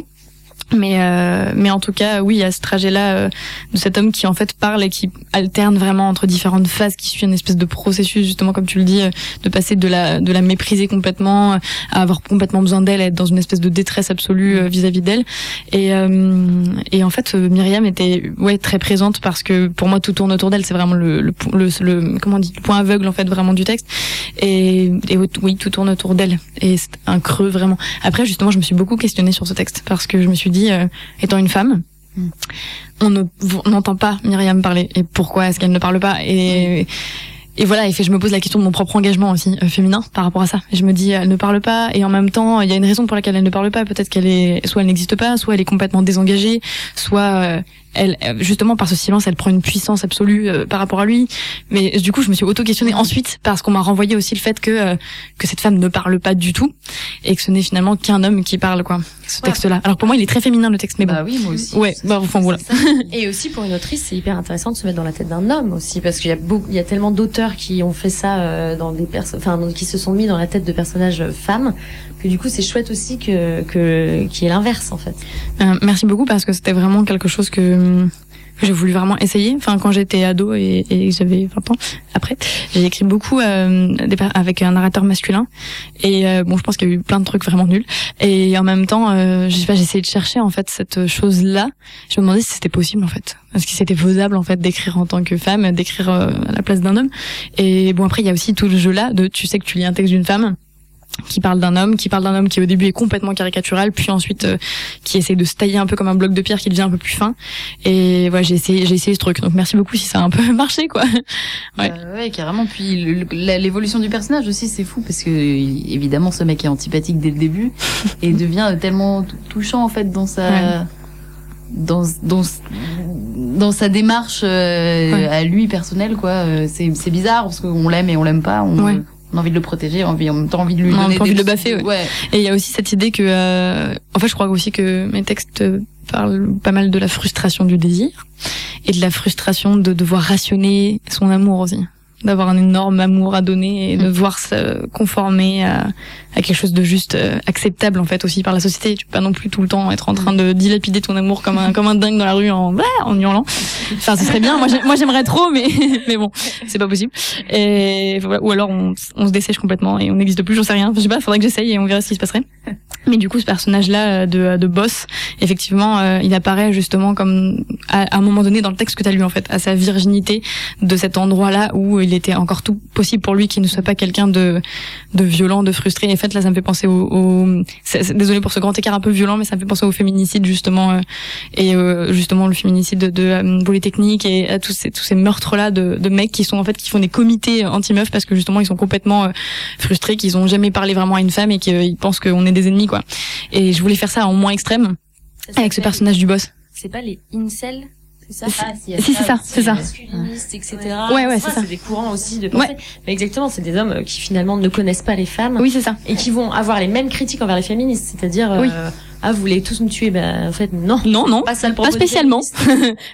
Mais euh, mais en tout cas, oui, il y a ce trajet-là euh, de cet homme qui en fait parle et qui alterne vraiment entre différentes phases, qui suit une espèce de processus justement comme tu le dis, euh, de passer de la de la mépriser complètement euh, à avoir complètement besoin d'elle, être dans une espèce de détresse absolue euh, vis-à-vis d'elle. Et euh, et en fait, Myriam était ouais très présente parce que pour moi tout tourne autour d'elle. C'est vraiment le le, le le comment on dit le point aveugle en fait vraiment du texte. Et, et oui, tout tourne autour d'elle. Et c'est un creux vraiment. Après, justement, je me suis beaucoup questionnée sur ce texte parce que je me suis dit, euh, étant une femme, Mm. on ne- on n'entend pas Myriam parler. Et pourquoi est-ce qu'elle ne parle pas? Et et voilà, et fait, je me pose la question de mon propre engagement aussi euh, féminin par rapport à ça. Et je me dis, elle ne parle pas, et en même temps, il y a une raison pour laquelle elle ne parle pas. Peut-être qu'elle est, soit elle n'existe pas, soit elle est complètement désengagée, soit euh, elle, justement par ce silence, elle prend une puissance absolue euh, par rapport à lui. Mais du coup, je me suis auto-questionnée ensuite parce qu'on m'a renvoyé aussi le fait que euh, que cette femme ne parle pas du tout et que ce n'est finalement qu'un homme qui parle quoi. Ce texte-là. Alors pour moi, il est très féminin le texte, mais bon. Bah oui, moi aussi. Ouais, bah enfin voilà. Et aussi pour une autrice, c'est hyper intéressant de se mettre dans la tête d'un homme aussi, parce qu'il y a beaucoup, il y a tellement d'auteurs qui ont fait ça euh, dans des personnes, enfin qui se sont mis dans la tête de personnages euh, femmes, que du coup c'est chouette aussi que que qui est l'inverse en fait. Euh, merci beaucoup parce que c'était vraiment quelque chose que, que j'ai voulu vraiment essayer. Enfin, quand j'étais ado et, et j'avais 20 ans, après, j'ai écrit beaucoup euh, avec un narrateur masculin. Et euh, bon, je pense qu'il y a eu plein de trucs vraiment nuls. Et en même temps, euh, je sais pas, j'ai essayé de chercher en fait cette chose-là. Je me demandais si c'était possible en fait, est-ce que c'était faisable en fait d'écrire en tant que femme, d'écrire euh, à la place d'un homme? Et bon, après, il y a aussi tout le jeu là de, tu sais que tu lis un texte d'une femme qui parle d'un homme, qui parle d'un homme qui au début est complètement caricatural, puis ensuite euh, qui essaie de se tailler un peu comme un bloc de pierre qui devient un peu plus fin. Et voilà, j'ai essayé, j'ai essayé ce truc. Donc merci beaucoup si ça a un peu marché, quoi. Ouais. Euh, ouais, carrément. Puis l'évolution du personnage aussi, c'est fou parce que évidemment, ce mec est antipathique dès le début et devient tellement touchant en fait dans sa Ouais. dans dans dans sa démarche euh, Ouais. à lui personnelle quoi. Euh, C'est c'est bizarre parce qu'on l'aime et on l'aime pas. On, Ouais. On a envie de le protéger, on a envie, en même temps envie de lui On a donner envie des de le baffer, ouais. Et il y a aussi cette idée que, euh, en fait, je crois aussi que mes textes parlent pas mal de la frustration du désir et de la frustration de devoir rationner son amour aussi, d'avoir un énorme amour à donner et de devoir se conformer à, à quelque chose de juste euh, acceptable en fait aussi par la société. Tu peux pas non plus tout le temps être en train de dilapider ton amour comme un comme un dingue dans la rue en ouais, en hurlant. Enfin, ce serait bien. Moi, moi, j'aimerais trop, mais mais bon, c'est pas possible. Et ou alors on, on se dessèche complètement et on n'existe plus. J'en sais rien. Je sais pas. Faudrait que j'essaye et on verra ce qui se passerait. Mais du coup, ce personnage-là euh, de, de boss, effectivement, euh, il apparaît justement comme à, à un moment donné dans le texte que tu as lu en fait, à sa virginité de cet endroit-là où il était encore tout possible pour lui qu'il ne soit pas quelqu'un de de violent, de frustré. Et en fait, là, ça me fait penser au, au désolé pour ce grand écart un peu violent, mais ça me fait penser au féminicide justement euh, et euh, justement le féminicide de, de euh, Polytechnique et à tous ces tous ces meurtres là de, de mecs qui sont en fait qui font des comités anti-meufs parce que justement ils sont complètement euh, frustrés, qu'ils ont jamais parlé vraiment à une femme et qu'ils pensent qu'on est des ennemis quoi. Et je voulais faire ça en moins extrême avec ce personnage du boss. C'est pas les incels c'est ça Si, c'est ça, c'est ça. etc. Ouais, ouais, c'est ça. C'est des courants aussi de pensée. Ouais. Mais exactement, c'est des hommes euh, qui finalement ne connaissent pas les femmes Oui, c'est ça. et qui vont avoir les mêmes critiques envers les féministes. C'est-à-dire, euh, Oui. Ah, vous voulez tous me tuer Ben, en fait, non. Non, non. Pas ça le Pas propos des spécialement.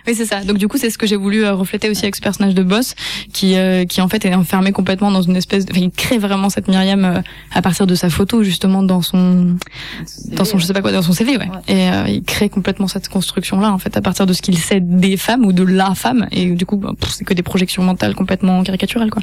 oui, c'est ça. Donc du coup, c'est ce que j'ai voulu euh, refléter aussi avec ce personnage de boss, qui euh, qui en fait est enfermé complètement dans une espèce. De... Enfin, il crée vraiment cette Myriam euh, à partir de sa photo justement dans son dans son je sais pas quoi dans son CV, ouais. Ouais. Et euh, il crée complètement cette construction là en fait à partir de ce qu'il sait des femmes ou de la femme. Et du coup, bah, c'est que des projections mentales complètement caricaturales quoi.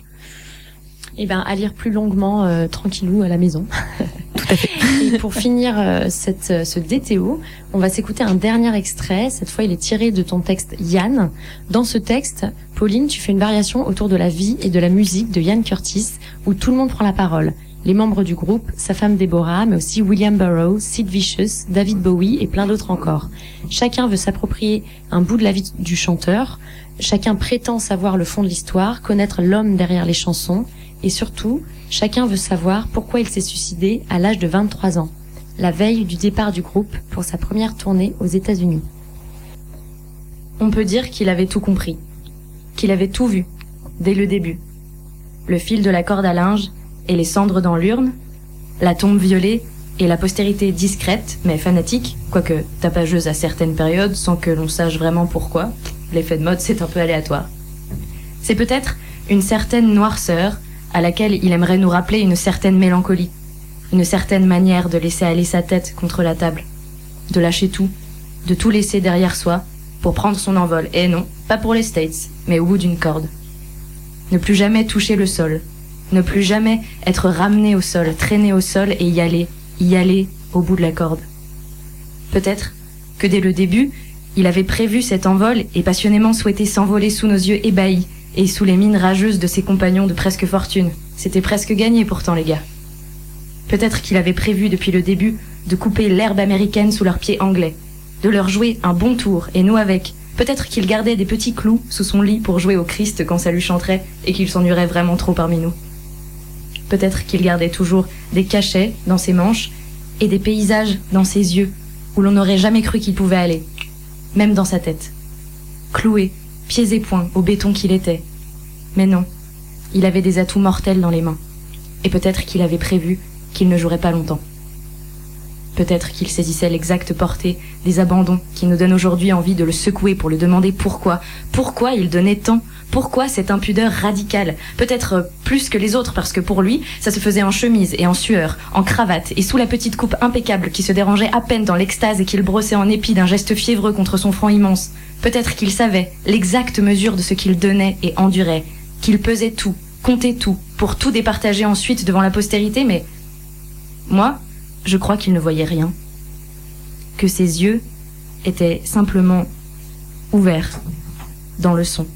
Eh ben, à lire plus longuement, euh, tranquillou, à la maison. Tout à fait. Et pour finir euh, cette, euh, ce DTO, on va s'écouter un dernier extrait. Cette fois, il est tiré de ton texte Yann. Dans ce texte, Pauline, tu fais une variation autour de la vie et de la musique de Yann Curtis, où tout le monde prend la parole. Les membres du groupe, sa femme Deborah, mais aussi William Burroughs, Sid Vicious, David Bowie et plein d'autres encore. Chacun veut s'approprier un bout de la vie du chanteur. Chacun prétend savoir le fond de l'histoire, connaître l'homme derrière les chansons. Et surtout, chacun veut savoir pourquoi il s'est suicidé à l'âge de 23 ans, la veille du départ du groupe pour sa première tournée aux États-Unis. On peut dire qu'il avait tout compris, qu'il avait tout vu, dès le début. Le fil de la corde à linge et les cendres dans l'urne, la tombe violée et la postérité discrète mais fanatique, quoique tapageuse à certaines périodes sans que l'on sache vraiment pourquoi. L'effet de mode, c'est un peu aléatoire. C'est peut-être une certaine noirceur à laquelle il aimerait nous rappeler une certaine mélancolie, une certaine manière de laisser aller sa tête contre la table, de lâcher tout, de tout laisser derrière soi pour prendre son envol. Et non, pas pour les States, mais au bout d'une corde. Ne plus jamais toucher le sol, ne plus jamais être ramené au sol, traîné au sol et y aller, y aller au bout de la corde. Peut-être que dès le début, il avait prévu cet envol et passionnément souhaité s'envoler sous nos yeux ébahis et sous les mines rageuses de ses compagnons de presque fortune. C'était presque gagné pourtant, les gars. Peut-être qu'il avait prévu depuis le début de couper l'herbe américaine sous leurs pieds anglais, de leur jouer un bon tour, et nous avec. Peut-être qu'il gardait des petits clous sous son lit pour jouer au Christ quand ça lui chanterait et qu'il s'ennuierait vraiment trop parmi nous. Peut-être qu'il gardait toujours des cachets dans ses manches et des paysages dans ses yeux où l'on n'aurait jamais cru qu'il pouvait aller, même dans sa tête. cloué, pieds et poings, au béton qu'il était. Mais non, il avait des atouts mortels dans les mains. Et peut-être qu'il avait prévu qu'il ne jouerait pas longtemps. Peut-être qu'il saisissait l'exacte portée des abandons qui nous donnent aujourd'hui envie de le secouer pour lui demander pourquoi, pourquoi il donnait tant, pourquoi cette impudeur radicale Peut-être plus que les autres parce que pour lui, ça se faisait en chemise et en sueur, en cravate et sous la petite coupe impeccable qui se dérangeait à peine dans l'extase et qu'il brossait en épi d'un geste fiévreux contre son front immense. Peut-être qu'il savait l'exacte mesure de ce qu'il donnait et endurait, qu'il pesait tout, comptait tout, pour tout départager ensuite devant la postérité, mais moi, je crois qu'il ne voyait rien. Que ses yeux étaient simplement ouverts dans le son.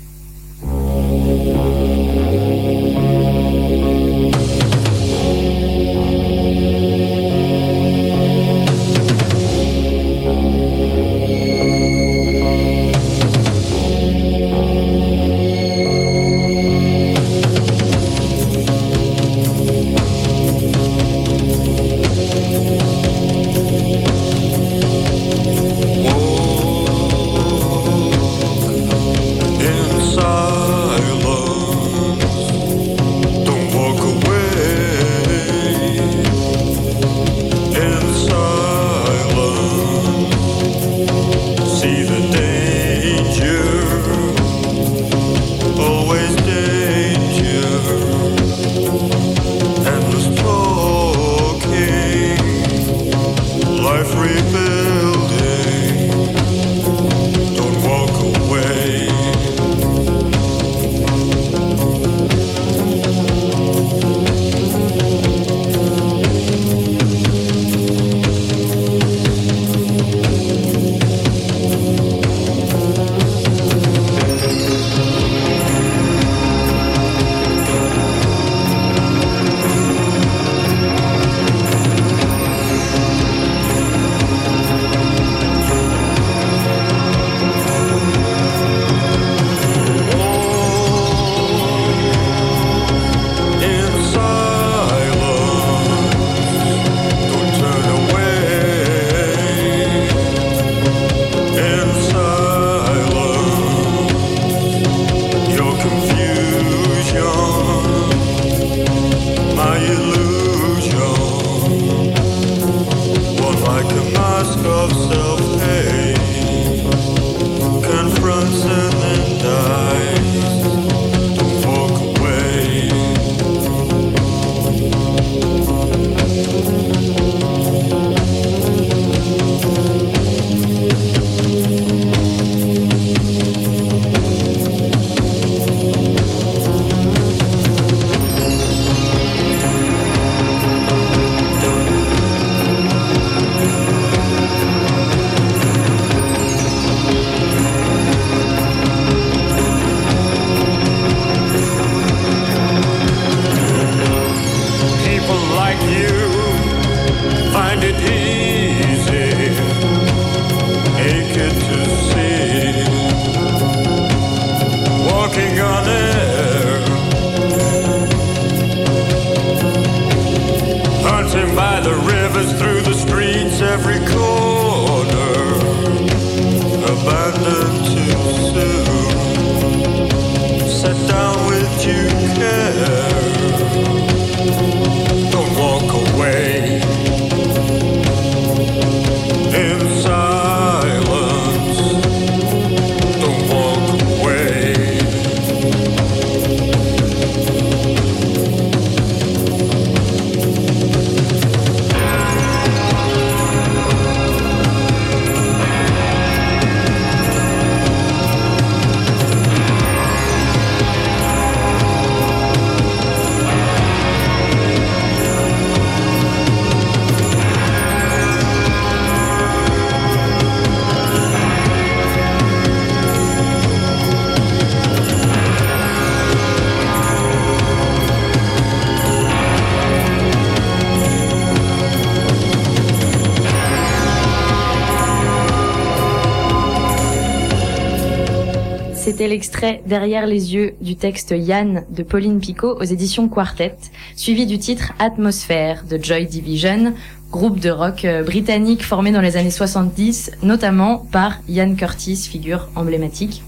C'était l'extrait Derrière les yeux du texte Yann de Pauline Picot aux éditions Quartet, suivi du titre Atmosphère de Joy Division, groupe de rock euh, britannique formé dans les années 70, notamment par Ian Curtis, figure emblématique.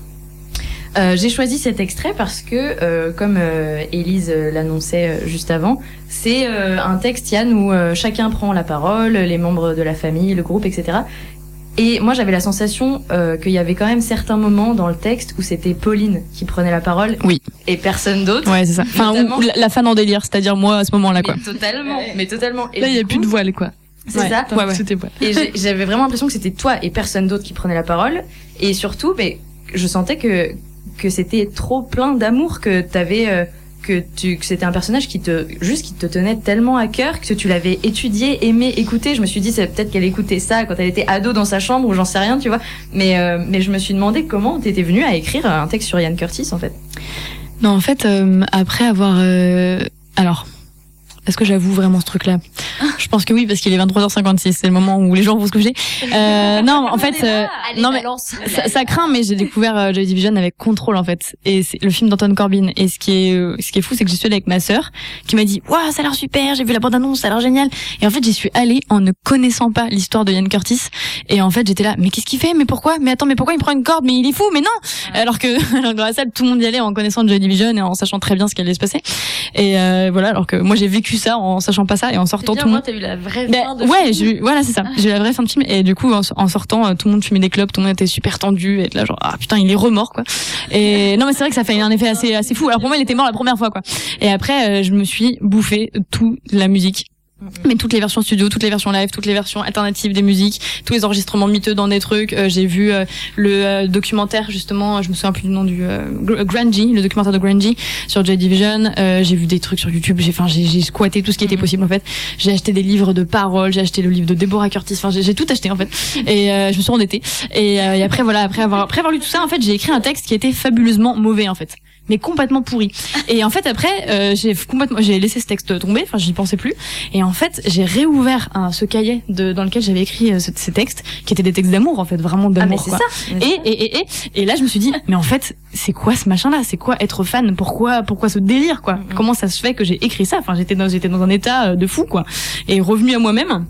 Euh, J'ai choisi cet extrait parce que, euh, comme euh, Élise l'annonçait juste avant, c'est un texte, Yann, où chacun prend la parole, les membres de la famille, le groupe, etc. Et moi, j'avais la sensation euh, qu'il y avait quand même certains moments dans le texte où c'était Pauline qui prenait la parole Oui. et personne d'autre. Ouais, c'est ça. Enfin, la, la fan en délire, c'est-à-dire moi à ce moment-là, quoi. Mais totalement, mais totalement. Et Là, il y a plus de voile, quoi. C'est Ouais. ça. Ouais, ouais. C'était voile. Et j'avais vraiment l'impression que c'était toi et personne d'autre qui prenait la parole. Et surtout, mais je sentais que que c'était trop plein d'amour que t'avais. euh, que tu que c'était un personnage qui te juste qui te tenait tellement à cœur que tu l'avais étudié aimé écouté. Je me suis dit c'est peut-être qu'elle écoutait ça quand elle était ado dans sa chambre ou j'en sais rien tu vois. Mais euh, mais je me suis demandé comment t'étais venue à écrire un texte sur Ian Curtis en fait. Non, en fait, euh, après avoir... euh, Alors, est-ce que j'avoue vraiment ce truc-là Je pense que oui, parce qu'il est 23h56, c'est le moment où les gens vont se coucher. Euh, non, en fait... euh, non, mais ça, ça craint, mais j'ai découvert euh, Joy Division avec Contrôle en fait, et c'est le film d'Anton Corbin. Et ce qui est, euh, ce qui est fou, c'est que j'y suis allée avec ma sœur, qui m'a dit, waouh, ça a l'air super, j'ai vu la bande annonce, ça a l'air génial. Et en fait, j'y suis allée en ne connaissant pas l'histoire de Ian Curtis. Et en fait, j'étais là, mais qu'est-ce qu'il fait? Mais pourquoi? Mais attends, mais pourquoi il prend une corde? Mais il est fou Mais non Alors que alors que dans la salle, tout le monde y allait en connaissant Joy Division et en sachant très bien ce qui allait se passer. Et euh, voilà, alors que moi j'ai vécu ça en sachant pas ça et en sortant tout le monde. t'as eu la vraie fin de ouais, film. j'ai eu- voilà, c'est ça. J'ai eu la vraie fin de film et du coup, en, en sortant, euh, tout le monde fumait des clopes, tout le monde était super tendu et là genre ah putain, il est remort quoi. Et non mais c'est vrai que ça fait un effet assez assez fou. Alors pour moi, il était mort la première fois quoi. Et après, euh, je me suis bouffé toute la musique. Mais toutes les versions studio, toutes les versions live, toutes les versions alternatives des musiques, tous les enregistrements miteux dans des trucs. Euh, j'ai vu euh, le euh, documentaire justement, je me souviens plus du nom du euh, Gr- Grungy, le documentaire de Grungy sur Joy Division. Euh, j'ai vu des trucs sur YouTube. J'ai, enfin, j'ai, j'ai squatté tout ce qui était possible en fait. J'ai acheté des livres de paroles, j'ai acheté le livre de Deborah Curtis. Enfin, j'ai, j'ai tout acheté en fait. Et euh, je me suis endettée. Et, euh, et après voilà, après avoir après avoir lu tout ça, en fait, j'ai écrit un texte qui était fabuleusement mauvais en fait mais complètement pourri. Et en fait après euh, j'ai complètement j'ai laissé ce texte tomber, enfin j'y pensais plus et en fait j'ai réouvert un, ce cahier de, dans lequel j'avais écrit euh, ce- ces textes qui étaient des textes d'amour en fait, vraiment ah mais d'amour c'est ça Et, et, et, et, et là, je me suis dit, mais en fait, c'est quoi ce machin-là? C'est quoi être fan? Pourquoi, pourquoi ce délire, quoi? Comment ça se fait que j'ai écrit ça? Enfin, j'étais dans, j'étais dans un état euh, de fou, quoi. Et revenu à moi-même,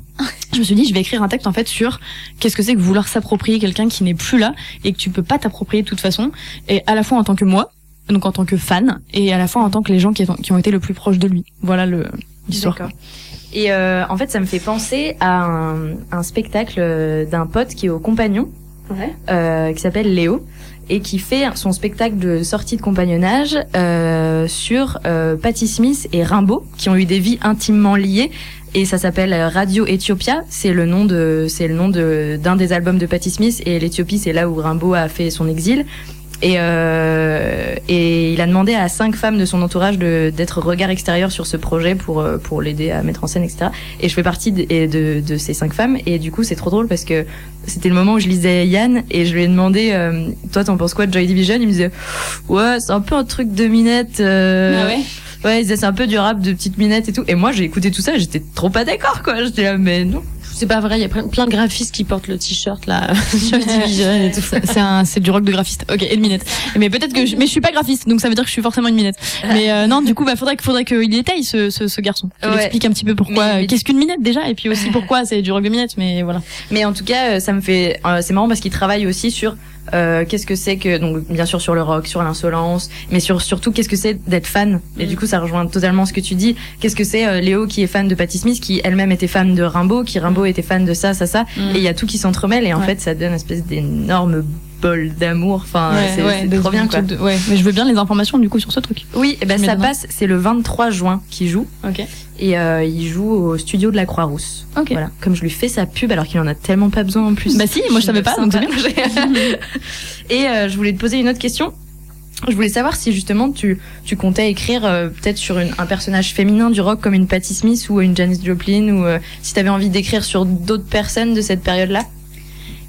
je me suis dit, je vais écrire un texte en fait sur qu'est-ce que c'est que vouloir s'approprier quelqu'un qui n'est plus là et que tu peux pas t'approprier de toute façon. Et à la fois en tant que moi, donc en tant que fan, et à la fois en tant que les gens qui, qui ont été le plus proches de lui. Voilà le l'histoire. Et euh, en fait, ça me fait penser à un, un spectacle euh, d'un pote qui est au Compagnon, euh, qui s'appelle Léo, et qui fait son spectacle de sortie de compagnonnage euh, sur euh, Patti Smith et Rimbaud, qui ont eu des vies intimement liées. Et ça s'appelle euh, Radio Ethiopia. C'est le nom de, c'est le nom de d'un des albums de Patti Smith. Et l'Éthiopie, c'est là où Rimbaud a fait son exil. Et, euh, et il a demandé à cinq femmes de son entourage d'être regard extérieur sur ce projet pour euh, pour l'aider à mettre en scène, etc. Et je fais partie de, de, de ces cinq femmes. Et du coup, c'est trop drôle parce que c'était le moment où je lisais Yann et je lui ai demandé, euh, toi, t'en penses quoi de Joy Division? Il me disait, ouais, c'est un peu un truc de minette. euh, Ah ouais? Ouais, il disait c'est un peu du rap de petite minette et tout. Et moi, j'ai écouté tout ça, j'étais trop pas d'accord, quoi. J'étais là, mais non. C'est pas vrai, il y a plein de graphistes qui portent le t-shirt là, Joy Division et tout ça. C'est du rock de graphiste. Ok, et de minette. Mais peut-être que, je, mais je suis pas graphiste, donc ça veut dire que je suis forcément une minette. Mais euh, non, du coup, bah faudrait faudrait qu'il étaye ce, ce, ce garçon. Qu'il Ouais. explique un petit peu pourquoi, qu'est-ce qu'une minette déjà, et puis aussi pourquoi c'est du rock de minette. Mais voilà. Mais en tout cas, euh, ça me fait, euh, c'est marrant parce qu'il travaille aussi sur euh, qu'est-ce que c'est que, donc bien sûr sur le rock, sur l'insolence, mais sur surtout qu'est-ce que c'est d'être fan? Et du coup, ça rejoint totalement ce que tu dis. Qu'est-ce que c'est euh, Léo qui est fan de Patti Smith, qui elle-même était fan de Rimbaud, qui Rimbaud était fan de ça, ça, ça. Et il y a tout qui s'entremêle et en Ouais. fait, ça donne une espèce d'énorme bol d'amour. Enfin, c'est trop bien quoi. de- ouais, mais je veux bien les informations du coup sur ce truc. Oui, et ben Je ça passe. C'est le 23 juin qu'il joue. Ok. Et euh, il joue au studio de la Croix-Rousse. Ok. Voilà. Comme je lui fais sa pub alors qu'il en a tellement pas besoin en plus. Bah si, moi je savais pas, donc c'est bien. Et euh, je voulais te poser une autre question. Je voulais savoir si justement tu, tu comptais écrire euh, peut-être sur une, un personnage féminin du rock comme une Patti Smith ou une Janis Joplin ou si t'avais envie d'écrire sur d'autres personnes de cette période-là.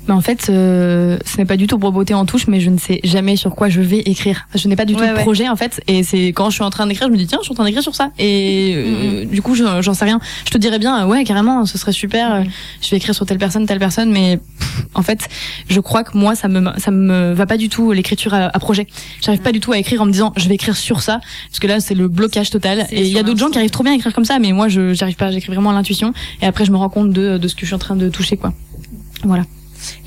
Mais en fait, euh, ce n'est pas du tout pour beauté en touche, mais je ne sais jamais sur quoi je vais écrire. Je n'ai pas du tout Ouais, de ouais. projet en fait, et c'est quand je suis en train d'écrire, je me dis tiens, je suis en train d'écrire sur ça, et euh, du coup, je- j'en sais rien. Je te dirais bien, euh, ouais, carrément, ce serait super. euh, Je vais écrire sur telle personne, telle personne, mais pff, en fait, je crois que moi, ça me ça me va pas du tout l'écriture à, à projet. J'arrive pas du tout à écrire en me disant je vais écrire sur ça, parce que là, c'est le blocage total. Et il y a d'autres gens qui arrivent trop bien à écrire comme ça, mais moi, je j'arrive pas, j'écris vraiment à l'intuition, et après, je me rends compte de de ce que je suis en train de toucher, quoi. Voilà.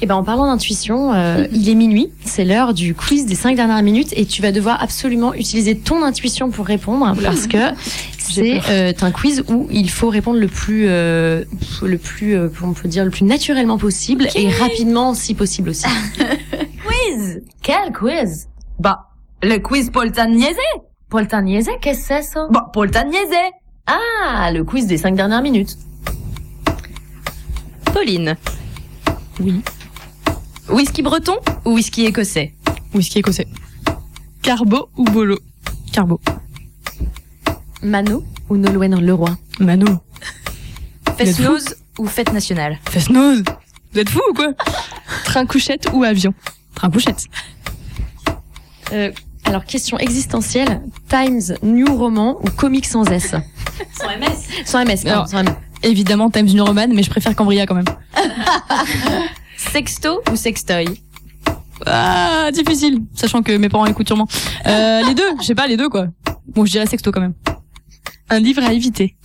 Et ben en parlant d'intuition, euh, il est minuit, c'est l'heure du quiz des cinq dernières minutes et tu vas devoir absolument utiliser ton intuition pour répondre parce que c'est euh, un quiz où il faut répondre le plus, euh, le plus, euh, on peut dire le plus naturellement possible et rapidement si possible aussi. Quiz. Quel quiz? Bah, le quiz poltaniese Poltaniese, qu'est-ce que c'est ça? Bah, poltaniese Ah, le quiz des cinq dernières minutes. Pauline. Oui. Whisky breton ou whisky écossais? Whisky écossais. Carbo ou Bolo? Carbo. Mano ou Nolwenn Leroy? Mano. Fest êtes fous nose ou fête nationale? Fest nose. Vous êtes fous ou quoi? Train couchette ou avion? Train couchette. Euh, alors, question existentielle. Times New Roman ou Comics sans S? Sans MS Sans MS, pardon, Alors, sans MS. Évidemment, Times New Roman, mais je préfère Cambria quand même. Sexto ou sextoy? Ah, difficile, sachant que mes parents écoutent sûrement. Euh, les deux, je sais pas, les deux quoi. Bon, je dirais sexto quand même. Un livre à éviter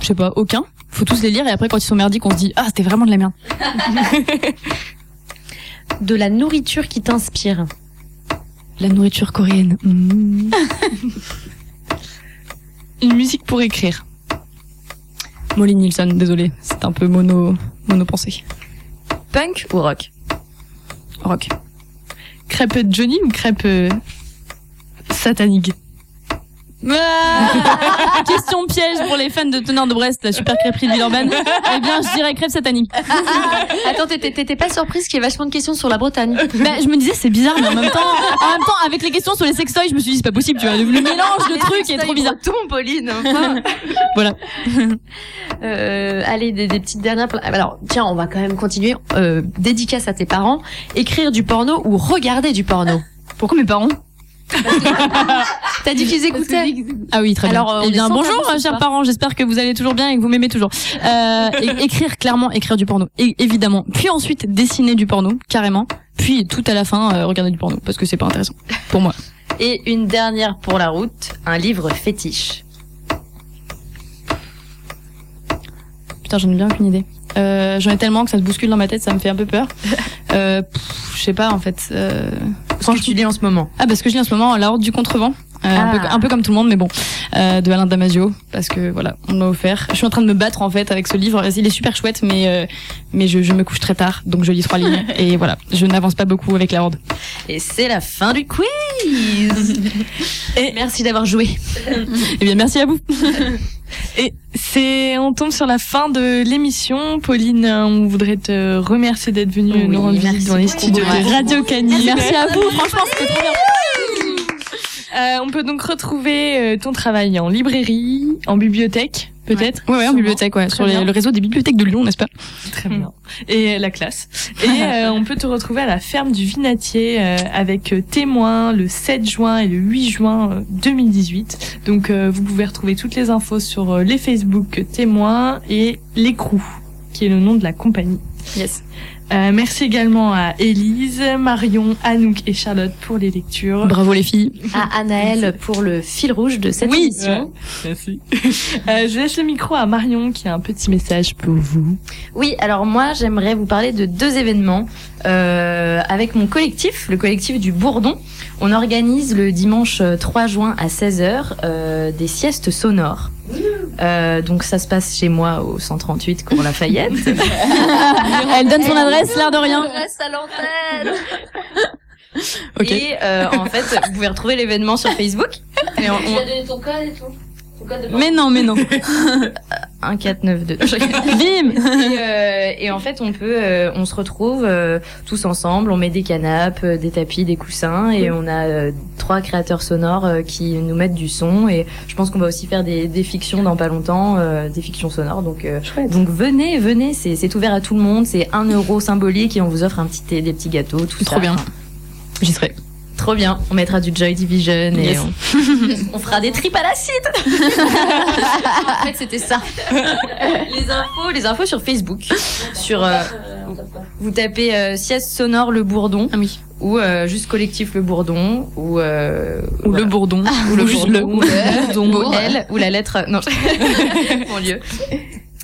Je sais pas, aucun. Faut tous les lire et après quand ils sont merdiques, on se dit ah c'était vraiment de la merde. De la nourriture qui t'inspire. La nourriture coréenne. Mmh. Une musique pour écrire Molly Nielsen, désolé, c'est un peu mono mono pensée. Punk ou rock? Rock. Crêpe Johnny ou crêpe euh, satanique? Ah Question piège pour les fans de Teneur de Brest, la super crêperie de Villeurbanne. eh bien, je dirais crêpe satanique. Attends, t'étais t'étais pas surprise qu'il y ait vachement de questions sur la Bretagne Bah, je me disais c'est bizarre, mais en même temps, en même temps, avec les questions sur les sextoys, je me suis dit c'est pas possible, tu vois. Le, le mélange de trucs est trop bizarre. Breton, Pauline Voilà. Euh, allez, des, des petites dernières. Alors, tiens, on va quand même continuer. Euh, dédicace à tes parents. Écrire du porno ou regarder du porno? Pourquoi mes parents? T'as dit qu'ils écoutaient. Ah oui, très bien. Alors, euh, eh bien, bonjour, chers parents. J'espère que vous allez toujours bien et que vous m'aimez toujours. Euh, écrire clairement, écrire du porno, é- évidemment. Puis ensuite dessiner du porno, carrément. Puis tout à la fin, euh, regarder du porno parce que c'est pas intéressant pour moi. Et une dernière pour la route, un livre fétiche. Putain, j'en ai bien aucune idée. Euh, j'en ai tellement que ça se bouscule dans ma tête, ça me fait un peu peur. Euh, je sais pas en fait. Euh... Que tu lis en ce moment. Ah, parce que je lis en ce moment La Horde du Contrevent. Euh, un, peu, Ah. un peu comme tout le monde, mais bon, euh, de Alain Damasio, parce que voilà, on m'a offert. Je suis en train de me battre en fait avec ce livre. Il est super chouette, mais euh, mais je, je me couche très tard, donc je lis trois lignes et voilà, je n'avance pas beaucoup avec La Horde. Et c'est la fin du quiz Et merci d'avoir joué. Eh bien, merci à vous. Et c'est, on tombe sur la fin de l'émission. Pauline, on voudrait te remercier d'être venue Oui, nous rendre visite dans les studios de Radio Canu. Merci à vous. Franchement, c'était trop bien. Euh, on peut donc retrouver euh, ton travail en librairie, en bibliothèque, peut-être. Ouais, ouais, en bibliothèque, ouais, sur les- le réseau des bibliothèques de Lyon, n'est-ce pas Très bien. Et euh, la classe. Et euh, on peut te retrouver à la ferme du Vinatier euh, avec euh, témoin le 7 juin et le 8 juin euh, 2018. Donc euh, vous pouvez retrouver toutes les infos sur euh, les Facebook témoins et l'écrou, qui est le nom de la compagnie. Yes. Euh, merci également à Élise, Marion, Anouk et Charlotte pour les lectures. Bravo les filles. À Anaël pour le fil rouge de cette Oui, émission. Merci. Euh, je laisse le micro à Marion qui a un petit message pour vous. Oui, alors moi j'aimerais vous parler de deux événements euh, avec mon collectif, le collectif du Bourdon. On organise le dimanche euh, 3 juin à 16h euh, des siestes sonores. Euh, donc ça se passe chez moi au 138 Cours Lafayette. Elle donne son adresse, l'air de rien. Reste à l'antenne. Ok. Et euh, en fait, vous pouvez retrouver l'événement sur Facebook. Et on, on- donné ton code et tout. Mais non, mais non. 1492. Bim et, euh, et en fait, on peut, euh, on se retrouve euh, tous ensemble. On met des canapes, euh, des tapis, des coussins, et on a euh, trois créateurs sonores euh, qui nous mettent du son. Et je pense qu'on va aussi faire des, des fictions dans pas longtemps, euh, des fictions sonores. Donc, euh, donc venez, venez. C'est, c'est ouvert à tout le monde. C'est un euro symbolique et on vous offre un petit thé, des petits gâteaux, tout ça. Trop bien. J'y serai. Trop bien. On mettra du Joy Division et Yes. on, on fera des tripes à l'acide. en fait, c'était ça. les infos, les infos sur Facebook. Sur, euh, vous tapez euh, sieste sonore le Bourdon Ah oui. ou euh, juste collectif le Bourdon ou euh, Ou voilà. le bourdon. ou le juste Bourdon, le. ou le Bourdon. ou L ou la lettre non mon lieu.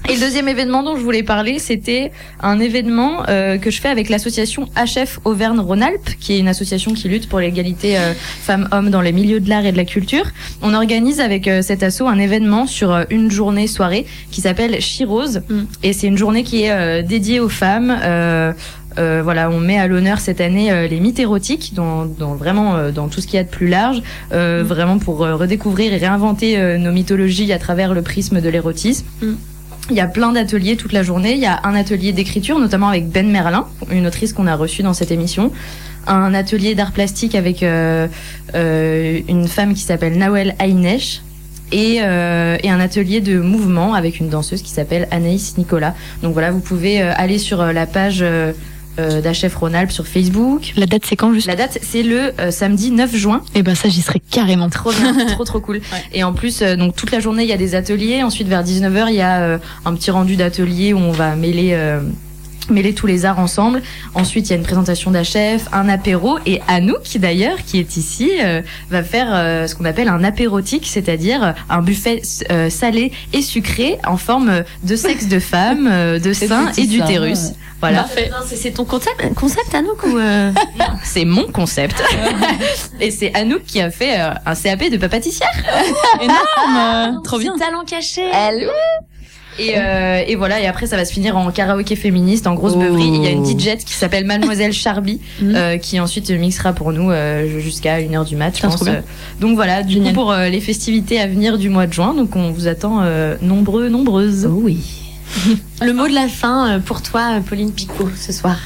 Et le deuxième événement dont je voulais parler, c'était un événement euh, que je fais avec l'association HF Auvergne-Rhône-Alpes, qui est une association qui lutte pour l'égalité euh, femmes-hommes dans les milieux de l'art et de la culture. On organise avec euh, cet asso un événement sur euh, une journée soirée qui s'appelle Chirose, Mm. et c'est une journée qui est euh, dédiée aux femmes. euh, euh, voilà, on met à l'honneur cette année euh, les mythes érotiques, dans, dans vraiment euh, dans tout ce qu'il y a de plus large, euh, vraiment pour redécouvrir et réinventer euh, nos mythologies à travers le prisme de l'érotisme. Il y a plein d'ateliers toute la journée. Il y a un atelier d'écriture, notamment avec Ben Merlin, une autrice qu'on a reçue dans cette émission. Un atelier d'art plastique avec euh, euh, une femme qui s'appelle Nawel Ainesh. Et, euh, et un atelier de mouvement avec une danseuse qui s'appelle Anaïs Nicolas. Donc voilà, vous pouvez euh, aller sur euh, la page euh, euh, d'HF Rhône-Alpes sur Facebook. La date, c'est quand juste La date, c'est le euh, samedi 9 juin. Eh ben ça, j'y serais carrément. Trop bien, trop trop cool. Et en plus, euh, donc toute la journée, il y a des ateliers. Ensuite, vers 19h, il y a euh, un petit rendu d'atelier où on va mêler. Euh, mêler tous les arts ensemble. Ensuite, il y a une présentation d'HF, un apéro et Anouk d'ailleurs qui est ici euh, va faire euh, ce qu'on appelle un apérotique, c'est-à-dire un buffet euh, salé et sucré en forme de sexe de femme, euh, de sein et d'utérus. Voilà. C'est c'est ton concept, concept Anouk ou euh, C'est mon concept. et c'est Anouk qui a fait euh, un CAP de pâtissière. Énorme Trop bien. talent caché. Et, euh, et voilà, et après ça va se finir en karaoké féministe, en grosse Oh. beuverie. Il y a une DJ qui s'appelle Mademoiselle Charby, euh, qui ensuite mixera pour nous euh, jusqu'à 1h du mat, je pense. Euh, Donc voilà, du Génial. coup pour euh, les festivités à venir du mois de juin, donc on vous attend euh, nombreux, nombreuses. oui. Le mot de la fin pour toi, Pauline Picot, ce soir.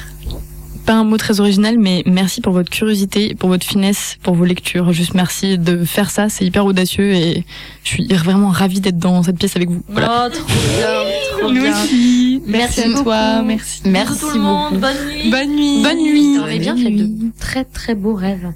Pas un mot très original, mais merci pour votre curiosité, pour votre finesse, pour vos lectures. Juste merci de faire ça, c'est hyper audacieux et je suis vraiment ravie d'être dans cette pièce avec vous. Voilà. Oh, trop bien, trop Nous bien. aussi. Merci à toi, beaucoup. merci. Tout le monde, bonne nuit. Bonne nuit. Bonne nuit. Vous avez bien fait de très très beaux rêves.